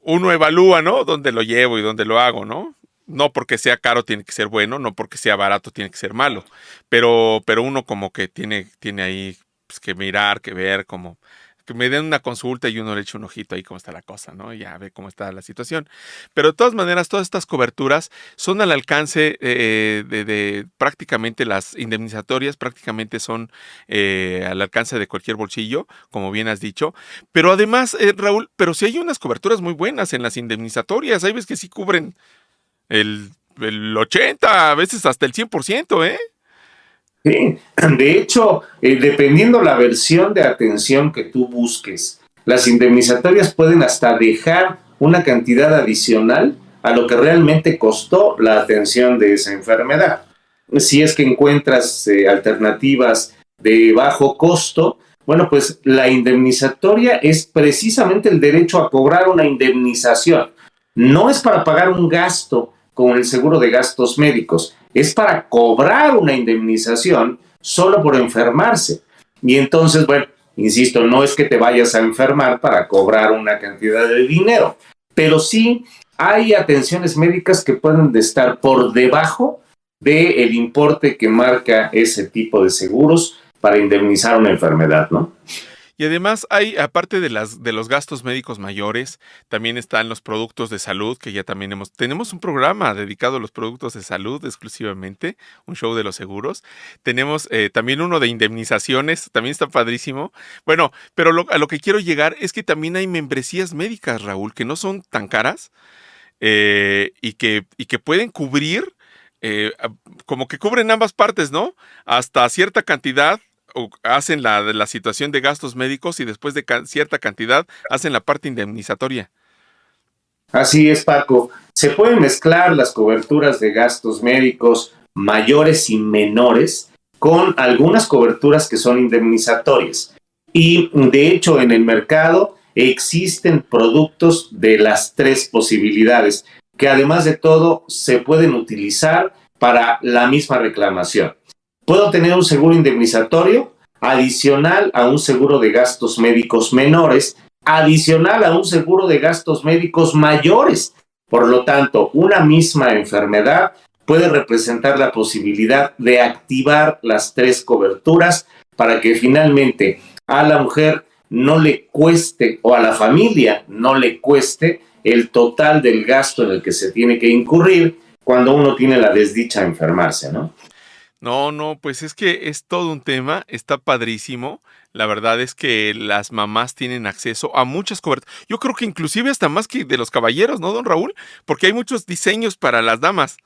Speaker 3: uno evalúa, ¿no? Dónde lo llevo y dónde lo hago, ¿no? No porque sea caro tiene que ser bueno, no porque sea barato tiene que ser malo, pero, pero uno como que tiene, tiene ahí pues, que mirar, que ver, como que me den una consulta y uno le eche un ojito ahí cómo está la cosa, ¿no? Ya ve cómo está la situación. Pero de todas maneras, todas estas coberturas son al alcance eh, de, prácticamente las indemnizatorias, prácticamente son eh, al alcance de cualquier bolsillo, como bien has dicho. Pero además, eh, Raúl, pero si hay unas coberturas muy buenas en las indemnizatorias, hay veces que sí cubren el, el 80, a veces hasta el 100%, ¿eh?
Speaker 1: De hecho, eh, dependiendo la versión de atención que tú busques, las indemnizatorias pueden hasta dejar una cantidad adicional a lo que realmente costó la atención de esa enfermedad. Si es que encuentras eh, alternativas de bajo costo, bueno, pues la indemnizatoria es precisamente el derecho a cobrar una indemnización. No es para pagar un gasto con el seguro de gastos médicos, es para cobrar una indemnización solo por enfermarse. Y entonces, bueno, insisto, no es que te vayas a enfermar para cobrar una cantidad de dinero, pero sí hay atenciones médicas que pueden estar por debajo del importe que marca ese tipo de seguros para indemnizar una enfermedad, ¿no?
Speaker 3: Y además hay, aparte de, las, de los gastos médicos mayores, también están los productos de salud, que ya también hemos, tenemos un programa dedicado a los productos de salud exclusivamente, un show de los seguros. Tenemos eh, también uno de indemnizaciones, también está padrísimo. Bueno, pero a lo que quiero llegar es que también hay membresías médicas, Raúl, que no son tan caras eh, y, que, y que pueden cubrir eh, como que cubren ambas partes, ¿no? Hasta cierta cantidad hacen la, la situación de gastos médicos y después de cierta cantidad hacen la parte indemnizatoria.
Speaker 1: Así es, Paco. Se pueden mezclar las coberturas de gastos médicos mayores y menores con algunas coberturas que son indemnizatorias. Y de hecho en el mercado existen productos de las tres posibilidades que además de todo se pueden utilizar para la misma reclamación. Puedo tener un seguro indemnizatorio adicional a un seguro de gastos médicos menores, adicional a un seguro de gastos médicos mayores. Por lo tanto, una misma enfermedad puede representar la posibilidad de activar las tres coberturas para que finalmente a la mujer no le cueste o a la familia no le cueste el total del gasto en el que se tiene que incurrir cuando uno tiene la desdicha de enfermarse, ¿no?
Speaker 3: No, no, pues es que es todo un tema, está padrísimo. La verdad es que las mamás tienen acceso a muchas coberturas. Yo creo que inclusive hasta más que de los caballeros, ¿no, don Raúl? Porque hay muchos diseños para las damas.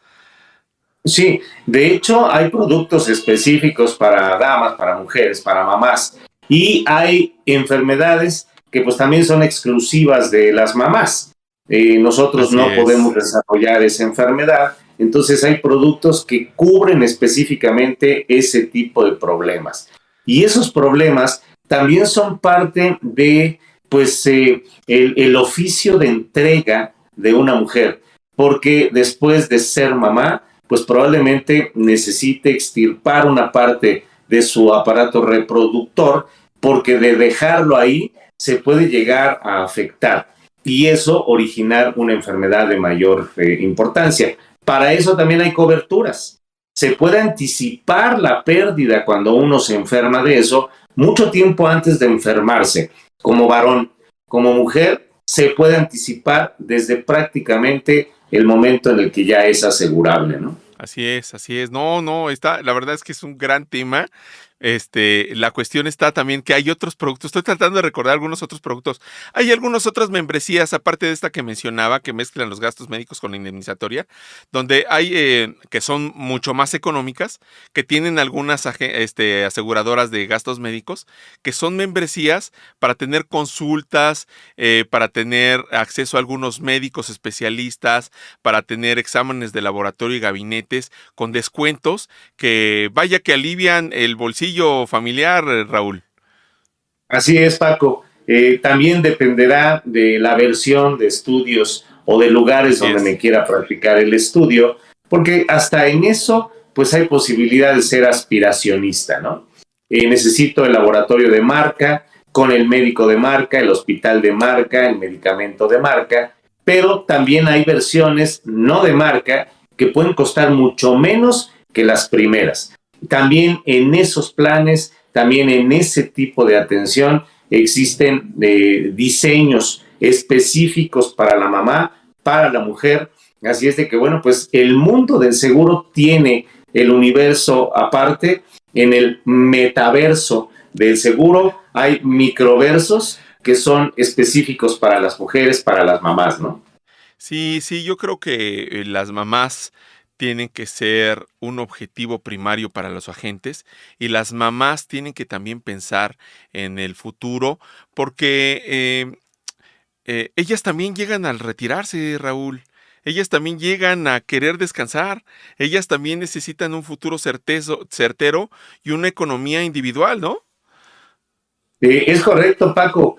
Speaker 1: Sí, de hecho hay productos específicos para damas, para mujeres, para mamás. Y hay enfermedades que pues también son exclusivas de las mamás. Eh, nosotros no podemos desarrollar esa enfermedad entonces hay productos que cubren específicamente ese tipo de problemas. Y esos problemas también son parte de pues eh, el, oficio de entrega de una mujer, porque después de ser mamá, pues probablemente necesite extirpar una parte de su aparato reproductor, porque de dejarlo ahí se puede llegar a afectar y eso originar una enfermedad de mayor eh, importancia. Para eso también hay coberturas. Se puede anticipar la pérdida cuando uno se enferma de eso mucho tiempo antes de enfermarse. Como varón, como mujer, se puede anticipar desde prácticamente el momento en el que ya es asegurable, ¿no?
Speaker 3: Así es, así es. No, no, está, la verdad es que es un gran tema. Este, la cuestión está también que hay otros productos. Estoy tratando de recordar algunos otros productos. Hay algunas otras membresías, aparte de esta que mencionaba, que mezclan los gastos médicos con la indemnizatoria, donde hay eh, que son mucho más económicas, que tienen algunas este, aseguradoras de gastos médicos, que son membresías para tener consultas, eh, para tener acceso a algunos médicos especialistas, para tener exámenes de laboratorio y gabinetes con descuentos que vaya que alivian el bolsillo familiar, eh, Raúl.
Speaker 1: Así es, Paco. Eh, también dependerá de la versión de estudios o de lugares donde me quiera practicar el estudio, porque hasta en eso, pues hay posibilidad de ser aspiracionista, ¿no? Eh, necesito el laboratorio de marca, con el médico de marca, el hospital de marca, el medicamento de marca, pero también hay versiones no de marca que pueden costar mucho menos que las primeras. También en esos planes, también en ese tipo de atención, existen eh, diseños específicos para la mamá, para la mujer. Así es de que, bueno, pues el mundo del seguro tiene el universo aparte. En el metaverso del seguro hay microversos que son específicos para las mujeres, para las mamás, ¿no?
Speaker 3: Sí, sí, yo creo que eh, las mamás tienen que ser un objetivo primario para los agentes y las mamás tienen que también pensar en el futuro porque eh, eh, ellas también llegan al retirarse, Raúl. Ellas también llegan a querer descansar. Ellas también necesitan un futuro certero y una economía individual, ¿no?
Speaker 1: Eh, es correcto, Paco.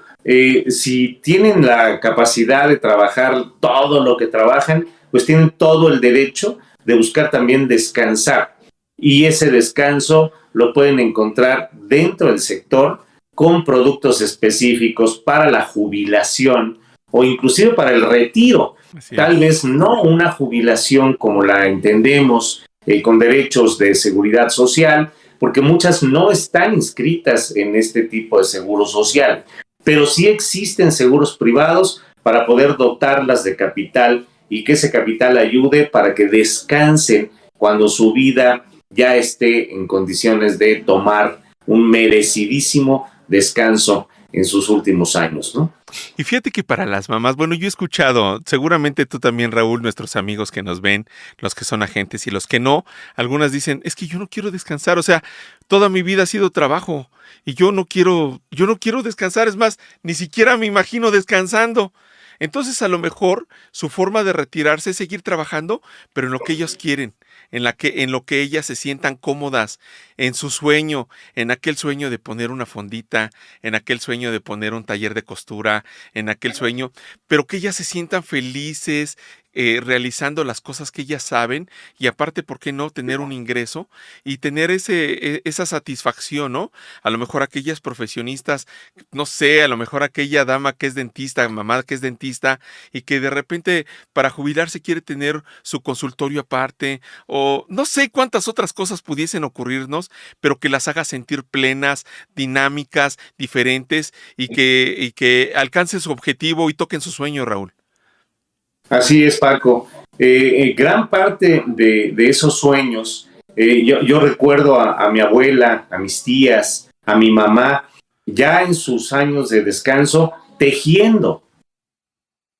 Speaker 1: si tienen la capacidad de trabajar todo lo que trabajan, pues tienen todo el derecho de buscar también descansar. Y ese descanso lo pueden encontrar dentro del sector con productos específicos para la jubilación o inclusive para el retiro. Tal vez no una jubilación como la entendemos eh, con derechos de seguridad social, porque muchas no están inscritas en este tipo de seguro social, pero sí existen seguros privados para poder dotarlas de capital y que ese capital ayude para que descansen cuando su vida ya esté en condiciones de tomar un merecidísimo descanso en sus últimos años, ¿no?
Speaker 3: Y fíjate que para las mamás, bueno, yo he escuchado, seguramente tú también, Raúl, nuestros amigos que nos ven, los que son agentes y los que no, algunas dicen, es que yo no quiero descansar, o sea, toda mi vida ha sido trabajo y yo no quiero, yo no quiero descansar, es más, ni siquiera me imagino descansando. Entonces a lo mejor su forma de retirarse es seguir trabajando, pero en lo que ellos quieren, en, la que, en lo que ellas se sientan cómodas, en su sueño, en aquel sueño de poner una fondita, en aquel sueño de poner un taller de costura, en aquel sueño, pero que ellas se sientan felices, eh, realizando las cosas que ellas saben y aparte, ¿por qué no tener un ingreso y tener ese, e, esa satisfacción, ¿no? A lo mejor aquellas profesionistas, no sé, a lo mejor aquella dama que es dentista, mamá que es dentista y que de repente para jubilarse quiere tener su consultorio aparte o no sé cuántas otras cosas pudiesen ocurrirnos, pero que las haga sentir plenas, dinámicas, diferentes y que, y que alcance su objetivo y toquen su sueño, Raúl.
Speaker 1: Así es, Paco. Eh, eh, gran parte de, esos sueños, eh, yo, recuerdo a, mi abuela, a mis tías, a mi mamá, ya en sus años de descanso, tejiendo.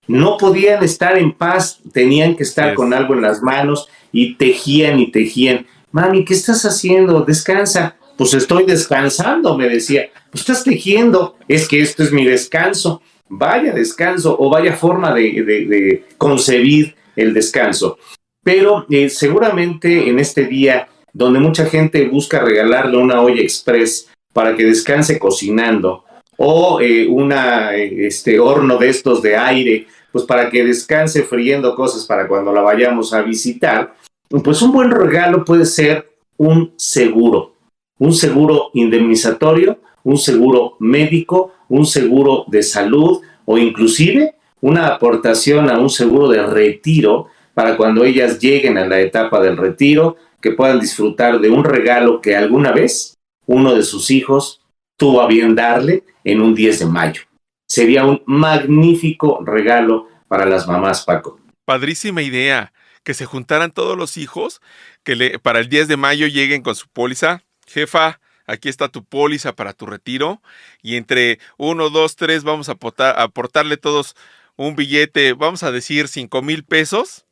Speaker 1: No podían estar en paz, tenían que estar con algo en las manos y tejían y tejían. Mami, ¿qué estás haciendo? Descansa. Pues estoy descansando, me decía. Pues estás tejiendo. Es que esto es mi descanso vaya descanso o vaya forma de, concebir el descanso. Pero eh, seguramente en este día donde mucha gente busca regalarle una olla express para que descanse cocinando o eh, una este horno de estos de aire, pues para que descanse friendo cosas para cuando la vayamos a visitar, pues un buen regalo puede ser un seguro, un seguro indemnizatorio, un seguro médico un seguro de salud o inclusive una aportación a un seguro de retiro para cuando ellas lleguen a la etapa del retiro, que puedan disfrutar de un regalo que alguna vez uno de sus hijos tuvo a bien darle en un 10 de mayo. Sería un magnífico regalo para las mamás, Paco.
Speaker 3: Padrísima idea. que se juntaran todos los hijos, que le, para el 10 de mayo lleguen con su póliza. Jefa, aquí está tu póliza para tu retiro. Y entre uno, dos, tres, vamos a aportarle todos un billete, vamos a decir 5 mil pesos.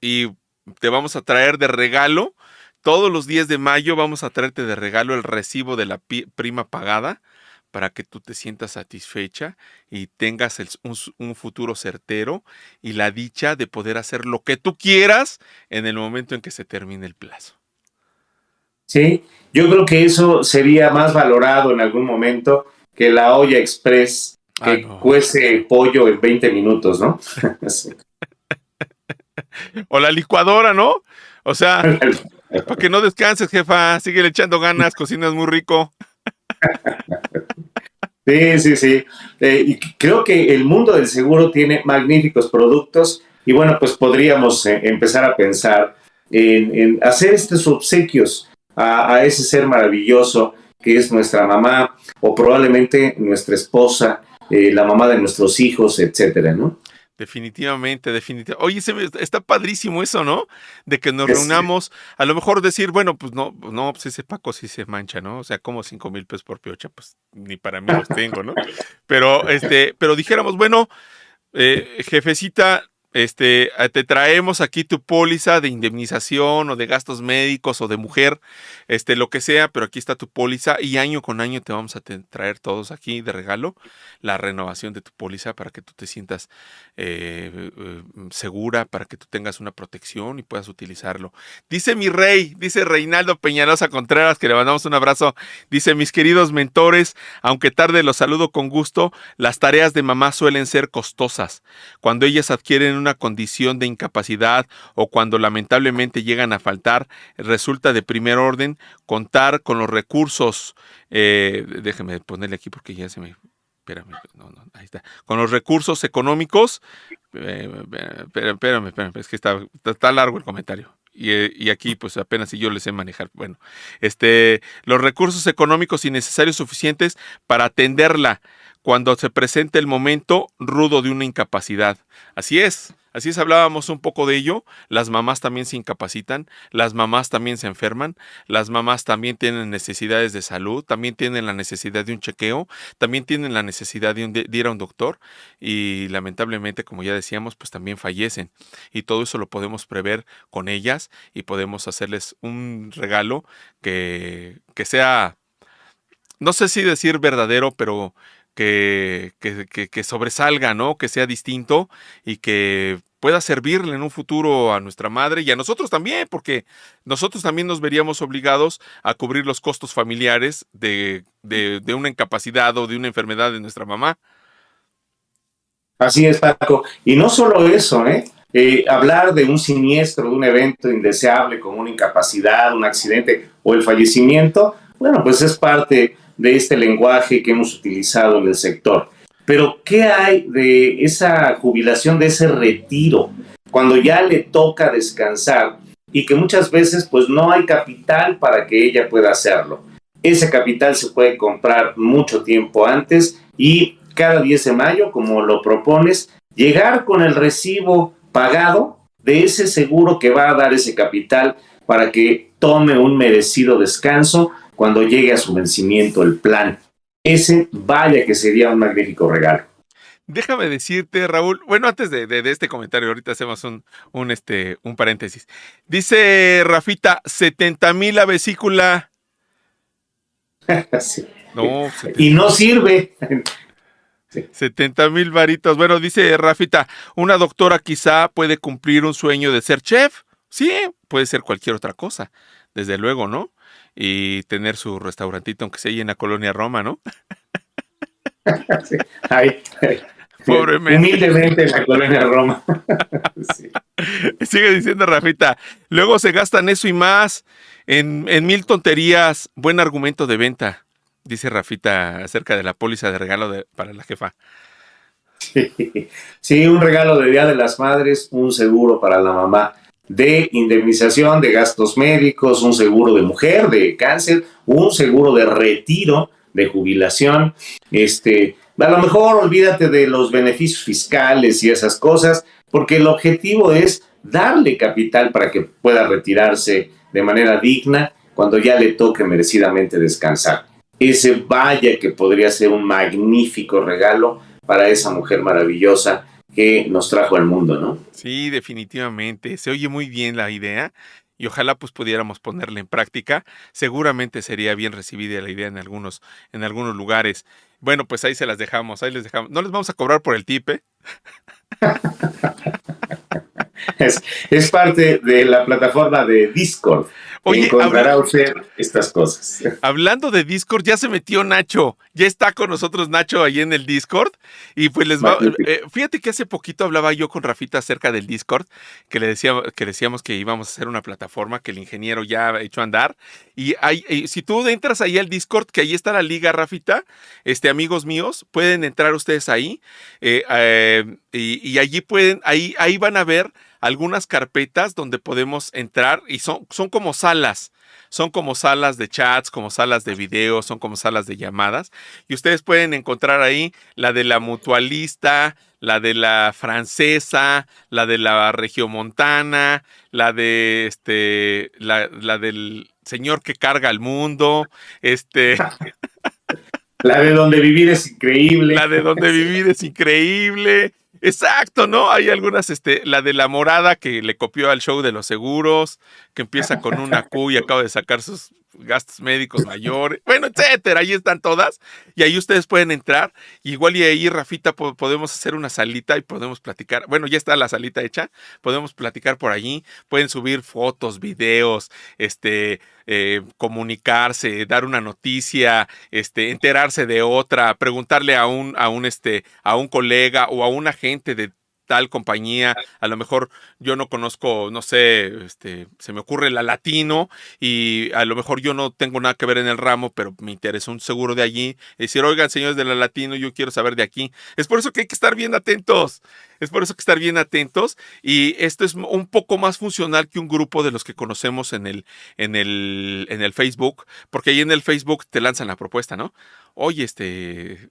Speaker 3: Y te vamos a traer de regalo. Todos los días de mayo vamos a traerte de regalo el recibo de la prima pagada para que tú te sientas satisfecha y tengas un, futuro certero y la dicha de poder hacer lo que tú quieras en el momento en que se termine el plazo.
Speaker 1: Sí, yo creo que eso sería más valorado en algún momento que la olla express que ah, cuece pollo en 20 minutos, ¿no?
Speaker 3: o la licuadora, ¿no? O sea, para que no descanses, jefa, sigue echando ganas, cocinas muy rico.
Speaker 1: Sí, sí, sí. Eh, y creo que el mundo del seguro tiene magníficos productos y bueno, pues podríamos eh, empezar a pensar en, hacer estos obsequios a, ese ser maravilloso que es nuestra mamá o probablemente nuestra esposa, eh, la mamá de nuestros hijos, etcétera, ¿no?
Speaker 3: Definitivamente, definitivamente. Oye, está padrísimo eso, ¿no? De que nos reunamos, a lo mejor decir, bueno, pues no, no, pues ese Paco sí se mancha, ¿no? O sea, como cinco mil pesos por piocha, pues ni para mí los tengo, ¿no? Pero, este, pero dijéramos, bueno, eh, jefecita, este, eh, te traemos aquí tu póliza de indemnización o de gastos médicos o de mujer, este, lo que sea, pero aquí está tu póliza y año con año te vamos a traer todos aquí de regalo la renovación de tu póliza para que tú te sientas eh, eh, segura, para que tú tengas una protección y puedas utilizarlo. Dice mi rey, dice Reinaldo Peñalosa Contreras, que le mandamos un abrazo, dice mis queridos mentores, aunque tarde los saludo con gusto, las tareas de mamá suelen ser costosas. Cuando ellas adquieren una condición de incapacidad o cuando lamentablemente llegan a faltar, resulta de primer orden contar con los recursos. Eh, déjeme ponerle aquí porque ya se me. Espérame, no, no, ahí está. Con los recursos económicos. Eh, espérame, espérame, es que está, está largo el comentario. Y, y, aquí pues apenas si yo les sé manejar. Bueno, este, los recursos económicos y necesarios suficientes para atenderla cuando se presente el momento rudo de una incapacidad. Así es. Así es, hablábamos un poco de ello. Las mamás también se incapacitan, las mamás también se enferman, las mamás también tienen necesidades de salud, también tienen la necesidad de un chequeo, también tienen la necesidad de, ir a un doctor y lamentablemente, como ya decíamos, pues también fallecen. Y todo eso lo podemos prever con ellas y podemos hacerles un regalo que, que sea, no sé si decir verdadero, pero que, que, sobresalga, ¿no? Que sea distinto y que pueda servirle en un futuro a nuestra madre y a nosotros también, porque nosotros también nos veríamos obligados a cubrir los costos familiares de, de, una incapacidad o de una enfermedad de nuestra mamá.
Speaker 1: Así es, Paco. Y no solo eso, ¿eh? Eh, hablar de un siniestro, de un evento indeseable como una incapacidad, un accidente o el fallecimiento, bueno, pues es parte de este lenguaje que hemos utilizado en el sector. Pero, ¿qué hay de esa jubilación, de ese retiro, cuando ya le toca descansar y que muchas veces pues no hay capital para que ella pueda hacerlo? Ese capital se puede comprar mucho tiempo antes y cada 10 de mayo, como lo propones, llegar con el recibo pagado de ese seguro que va a dar ese capital para que tome un merecido descanso cuando llegue a su vencimiento el plan. Ese vaya que sería un magnífico regalo.
Speaker 3: Déjame decirte, Raúl, bueno, antes de, este comentario, ahorita hacemos un, un, este, un paréntesis. Dice Rafita, 70 mil la vesícula.
Speaker 1: No, y no sirve.
Speaker 3: 70 mil varitos. Bueno, dice Rafita, una doctora quizá puede cumplir un sueño de ser chef. Sí, puede ser cualquier otra cosa, desde luego, ¿no? Y tener su restaurantito, aunque sea ahí en la colonia Roma, ¿no?
Speaker 1: sí. Humildemente en la colonia Roma.
Speaker 3: Sigue diciendo Rafita, luego se gastan eso y más en, mil tonterías. Buen argumento de venta, dice Rafita acerca de la póliza de regalo para la jefa.
Speaker 1: sí, un regalo de Día de las Madres, un seguro para la mamá de indemnización de gastos médicos, un seguro de mujer de cáncer, un seguro de retiro de jubilación. Este, a lo mejor olvídate de los beneficios fiscales y esas cosas, porque el objetivo es darle capital para que pueda retirarse de manera digna cuando ya le toque merecidamente descansar. Ese vaya que podría ser un magnífico regalo para esa mujer maravillosa que nos trajo al mundo, ¿no?
Speaker 3: Sí, definitivamente. Se oye muy bien la idea y ojalá pues pudiéramos ponerla en práctica. Seguramente sería bien recibida la idea en algunos, en algunos lugares. Bueno, pues ahí se las dejamos, ahí les dejamos. No les vamos a cobrar por el tipe.
Speaker 1: es, es parte de la plataforma de Discord. Oye, encontrará usted estas cosas.
Speaker 3: Hablando de Discord, ya se metió Nacho. Ya está con nosotros Nacho ahí en el Discord. Y pues les va. Eh, fíjate que hace poquito hablaba yo con Rafita acerca del Discord, que le decía, que decíamos que íbamos a hacer una plataforma que el ingeniero ya ha hecho andar. Y hay, eh, si tú entras ahí al Discord, que ahí está la liga, Rafita, este, amigos míos, pueden entrar ustedes ahí. Eh, y, y, allí pueden, ahí, ahí van a ver algunas carpetas donde podemos entrar y son, son como salas. Son como salas de chats, como salas de videos, son como salas de llamadas. Y ustedes pueden encontrar ahí la de la mutualista, la de la francesa, la de la regiomontana, la de este, la, la del señor que carga al mundo, este.
Speaker 1: La de donde vivir es increíble.
Speaker 3: La de donde vivir es increíble. Exacto, ¿no? Hay algunas, este, la de la morada que le copió al show de los seguros, que empieza con una Q y acaba de sacar sus gastos médicos mayores, bueno, etcétera, ahí están todas y ahí ustedes pueden entrar, igual y ahí Rafita podemos hacer una salita y podemos platicar, bueno, ya está la salita hecha, podemos platicar por allí, pueden subir fotos, videos, este, eh, comunicarse, dar una noticia, este, enterarse de otra, preguntarle a un, a un, este, a un colega o a un agente de tal compañía, a lo mejor yo no conozco, no sé, este, se me ocurre la latino y a lo mejor yo no tengo nada que ver en el ramo, pero me interesa un seguro de allí. decir, oigan, señores de la latino, yo quiero saber de aquí. Es por eso que hay que estar bien atentos. Es por eso que estar bien atentos. Y esto es un poco más funcional que un grupo de los que conocemos en el, en el, en el Facebook, porque ahí en el Facebook te lanzan la propuesta, ¿no? Oye, este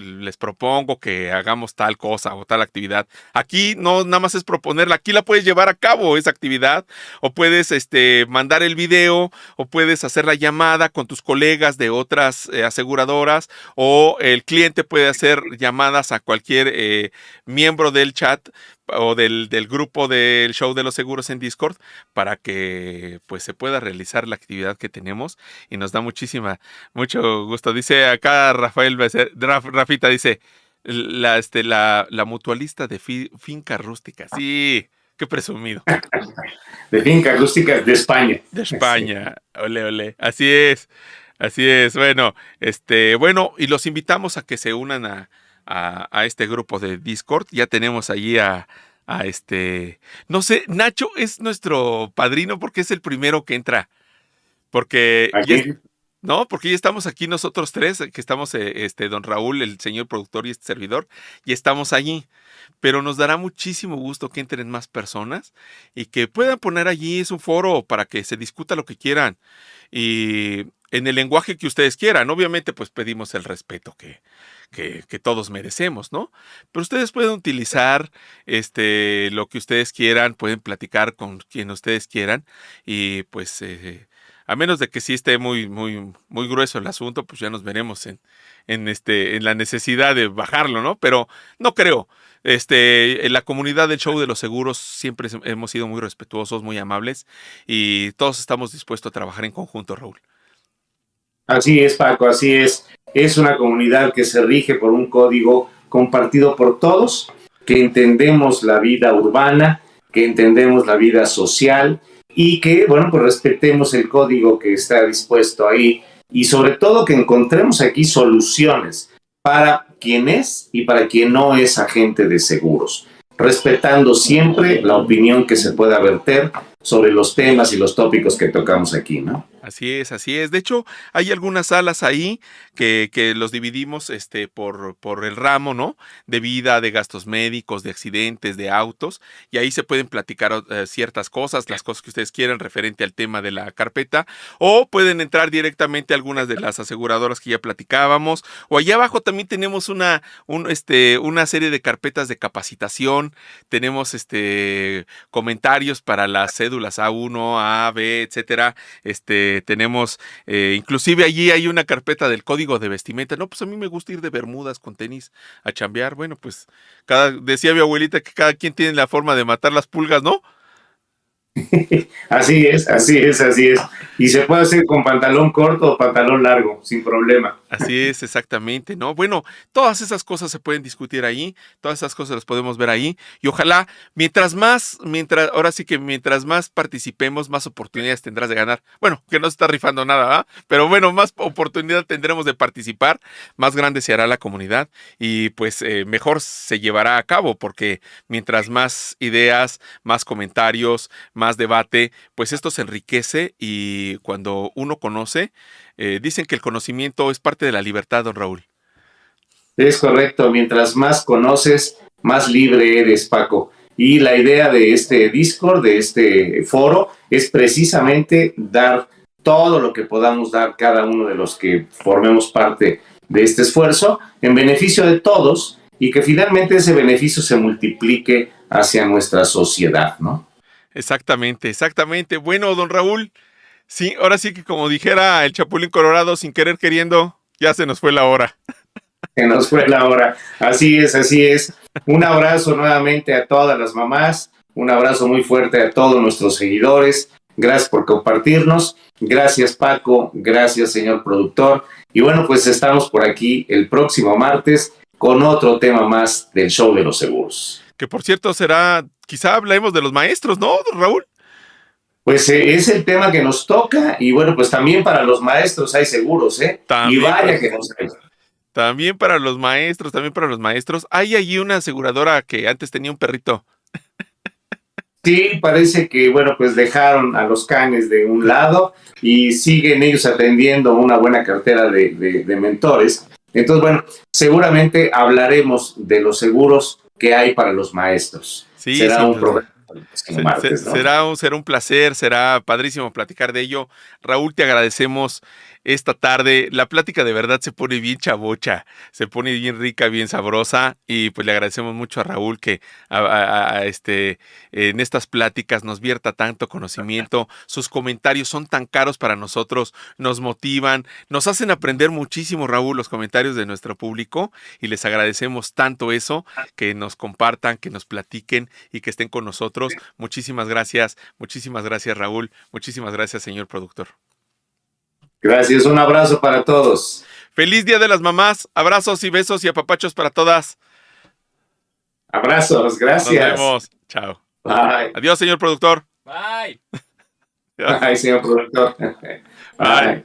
Speaker 3: les propongo que hagamos tal cosa o tal actividad. Aquí no nada más es proponerla, aquí la puedes llevar a cabo esa actividad o puedes este, mandar el video o puedes hacer la llamada con tus colegas de otras eh, aseguradoras o el cliente puede hacer llamadas a cualquier eh, miembro del chat o del, del, grupo del show de los seguros en Discord para que pues se pueda realizar la actividad que tenemos y nos da muchísima, mucho gusto. Dice acá Rafael Rafita dice la, este, la, la mutualista de finca rústica. Sí, qué presumido.
Speaker 1: De finca rústica de España.
Speaker 3: De España. Ole, ole. Así es. Así es. Bueno, este, bueno, y los invitamos a que se unan a, a, este grupo de Discord. Ya tenemos allí a, a este, no sé, Nacho es nuestro padrino porque es el primero que entra. Porque... no, porque ya estamos aquí nosotros tres, que estamos, eh, este, don Raúl, el señor productor y este servidor, y estamos allí. Pero nos dará muchísimo gusto que entren más personas y que puedan poner allí, es un foro para que se discuta lo que quieran. Y en el lenguaje que ustedes quieran. Obviamente, pues pedimos el respeto que, que, todos merecemos, ¿no? Pero ustedes pueden utilizar este, lo que ustedes quieran, pueden platicar con quien ustedes quieran y pues eh, a menos de que sí esté muy, muy, muy grueso el asunto, pues ya nos veremos en, en, este, en la necesidad de bajarlo, ¿no? Pero no creo. Este, en la comunidad del show de los seguros siempre hemos sido muy respetuosos, muy amables y todos estamos dispuestos a trabajar en conjunto, Raúl.
Speaker 1: Así es, Paco, así es. Es una comunidad que se rige por un código compartido por todos, que entendemos la vida urbana, que entendemos la vida social y que, bueno, pues respetemos el código que está dispuesto ahí y sobre todo que encontremos aquí soluciones para quien es y para quien no es agente de seguros, respetando siempre la opinión que se pueda verter sobre los temas y los tópicos que tocamos aquí, ¿no?
Speaker 3: Así es, así es. De hecho, hay algunas salas ahí que, que los dividimos este, por, por, el ramo, ¿no? De vida, de gastos médicos, de accidentes, de autos. Y ahí se pueden platicar eh, ciertas cosas, las cosas que ustedes quieran referente al tema de la carpeta. O pueden entrar directamente a algunas de las aseguradoras que ya platicábamos. O allá abajo también tenemos una, un, este, una serie de carpetas de capacitación. Tenemos este, comentarios para las cédulas A1, A, B, etcétera. Este eh, tenemos, eh, inclusive allí hay una carpeta del código de vestimenta. No, pues a mí me gusta ir de bermudas con tenis a chambear. Bueno, pues cada, decía mi abuelita que cada quien tiene la forma de matar las pulgas, ¿no?
Speaker 1: así es, así es, así es. Y se puede hacer con pantalón corto o pantalón largo, sin problema.
Speaker 3: Así es, exactamente, ¿no? Bueno, todas esas cosas se pueden discutir ahí, todas esas cosas las podemos ver ahí. Y ojalá, mientras más, mientras, ahora sí que mientras más participemos, más oportunidades tendrás de ganar. Bueno, que no se está rifando nada, ¿verdad? Pero bueno, más oportunidad tendremos de participar, más grande se hará la comunidad y pues eh, mejor se llevará a cabo, porque mientras más ideas, más comentarios, más debate, pues esto se enriquece y cuando uno conoce, eh, dicen que el conocimiento es parte de la libertad, don Raúl.
Speaker 1: Es correcto, mientras más conoces, más libre eres, Paco. Y la idea de este Discord, de este foro, es precisamente dar todo lo que podamos dar cada uno de los que formemos parte de este esfuerzo en beneficio de todos y que finalmente ese beneficio se multiplique hacia nuestra sociedad, ¿no?
Speaker 3: Exactamente, exactamente. Bueno, don Raúl, sí, ahora sí que como dijera el Chapulín Colorado, sin querer queriendo, ya se nos fue la hora.
Speaker 1: Se nos fue la hora. Así es, así es. Un abrazo nuevamente a todas las mamás, un abrazo muy fuerte a todos nuestros seguidores. Gracias por compartirnos. Gracias Paco, gracias señor productor. Y bueno, pues estamos por aquí el próximo martes con otro tema más del show de los seguros.
Speaker 3: Que por cierto será quizá hablemos de los maestros, ¿no, Raúl?
Speaker 1: Pues eh, es el tema que nos toca y bueno, pues también para los maestros hay seguros, ¿eh? y vaya que nos hay.
Speaker 3: También para los maestros, también para los maestros. Hay allí una aseguradora que antes tenía un perrito.
Speaker 1: Sí, parece que, bueno, pues dejaron a los canes de un lado y siguen ellos atendiendo una buena cartera de, de mentores. Entonces, bueno, seguramente hablaremos de los seguros que hay para los maestros.
Speaker 3: Sí, será un será, un, será un placer, será padrísimo platicar de ello. Raúl, te agradecemos esta tarde. La plática de verdad se pone bien chabocha, se pone bien rica, bien sabrosa y pues le agradecemos mucho a Raúl que a, este, en estas pláticas nos vierta tanto conocimiento. Sus comentarios son tan caros para nosotros, nos motivan, nos hacen aprender muchísimo, Raúl, los comentarios de nuestro público y les agradecemos tanto eso, que nos compartan, que nos platiquen y que estén con nosotros. Muchísimas gracias, muchísimas gracias, Raúl, muchísimas gracias, señor productor.
Speaker 1: Gracias, un abrazo para todos.
Speaker 3: Feliz Día de las Mamás, abrazos y besos y apapachos para todas.
Speaker 1: Abrazos, gracias.
Speaker 3: Nos vemos. Chao. Bye. Adiós, señor productor.
Speaker 2: Bye.
Speaker 1: Bye, señor productor. Bye.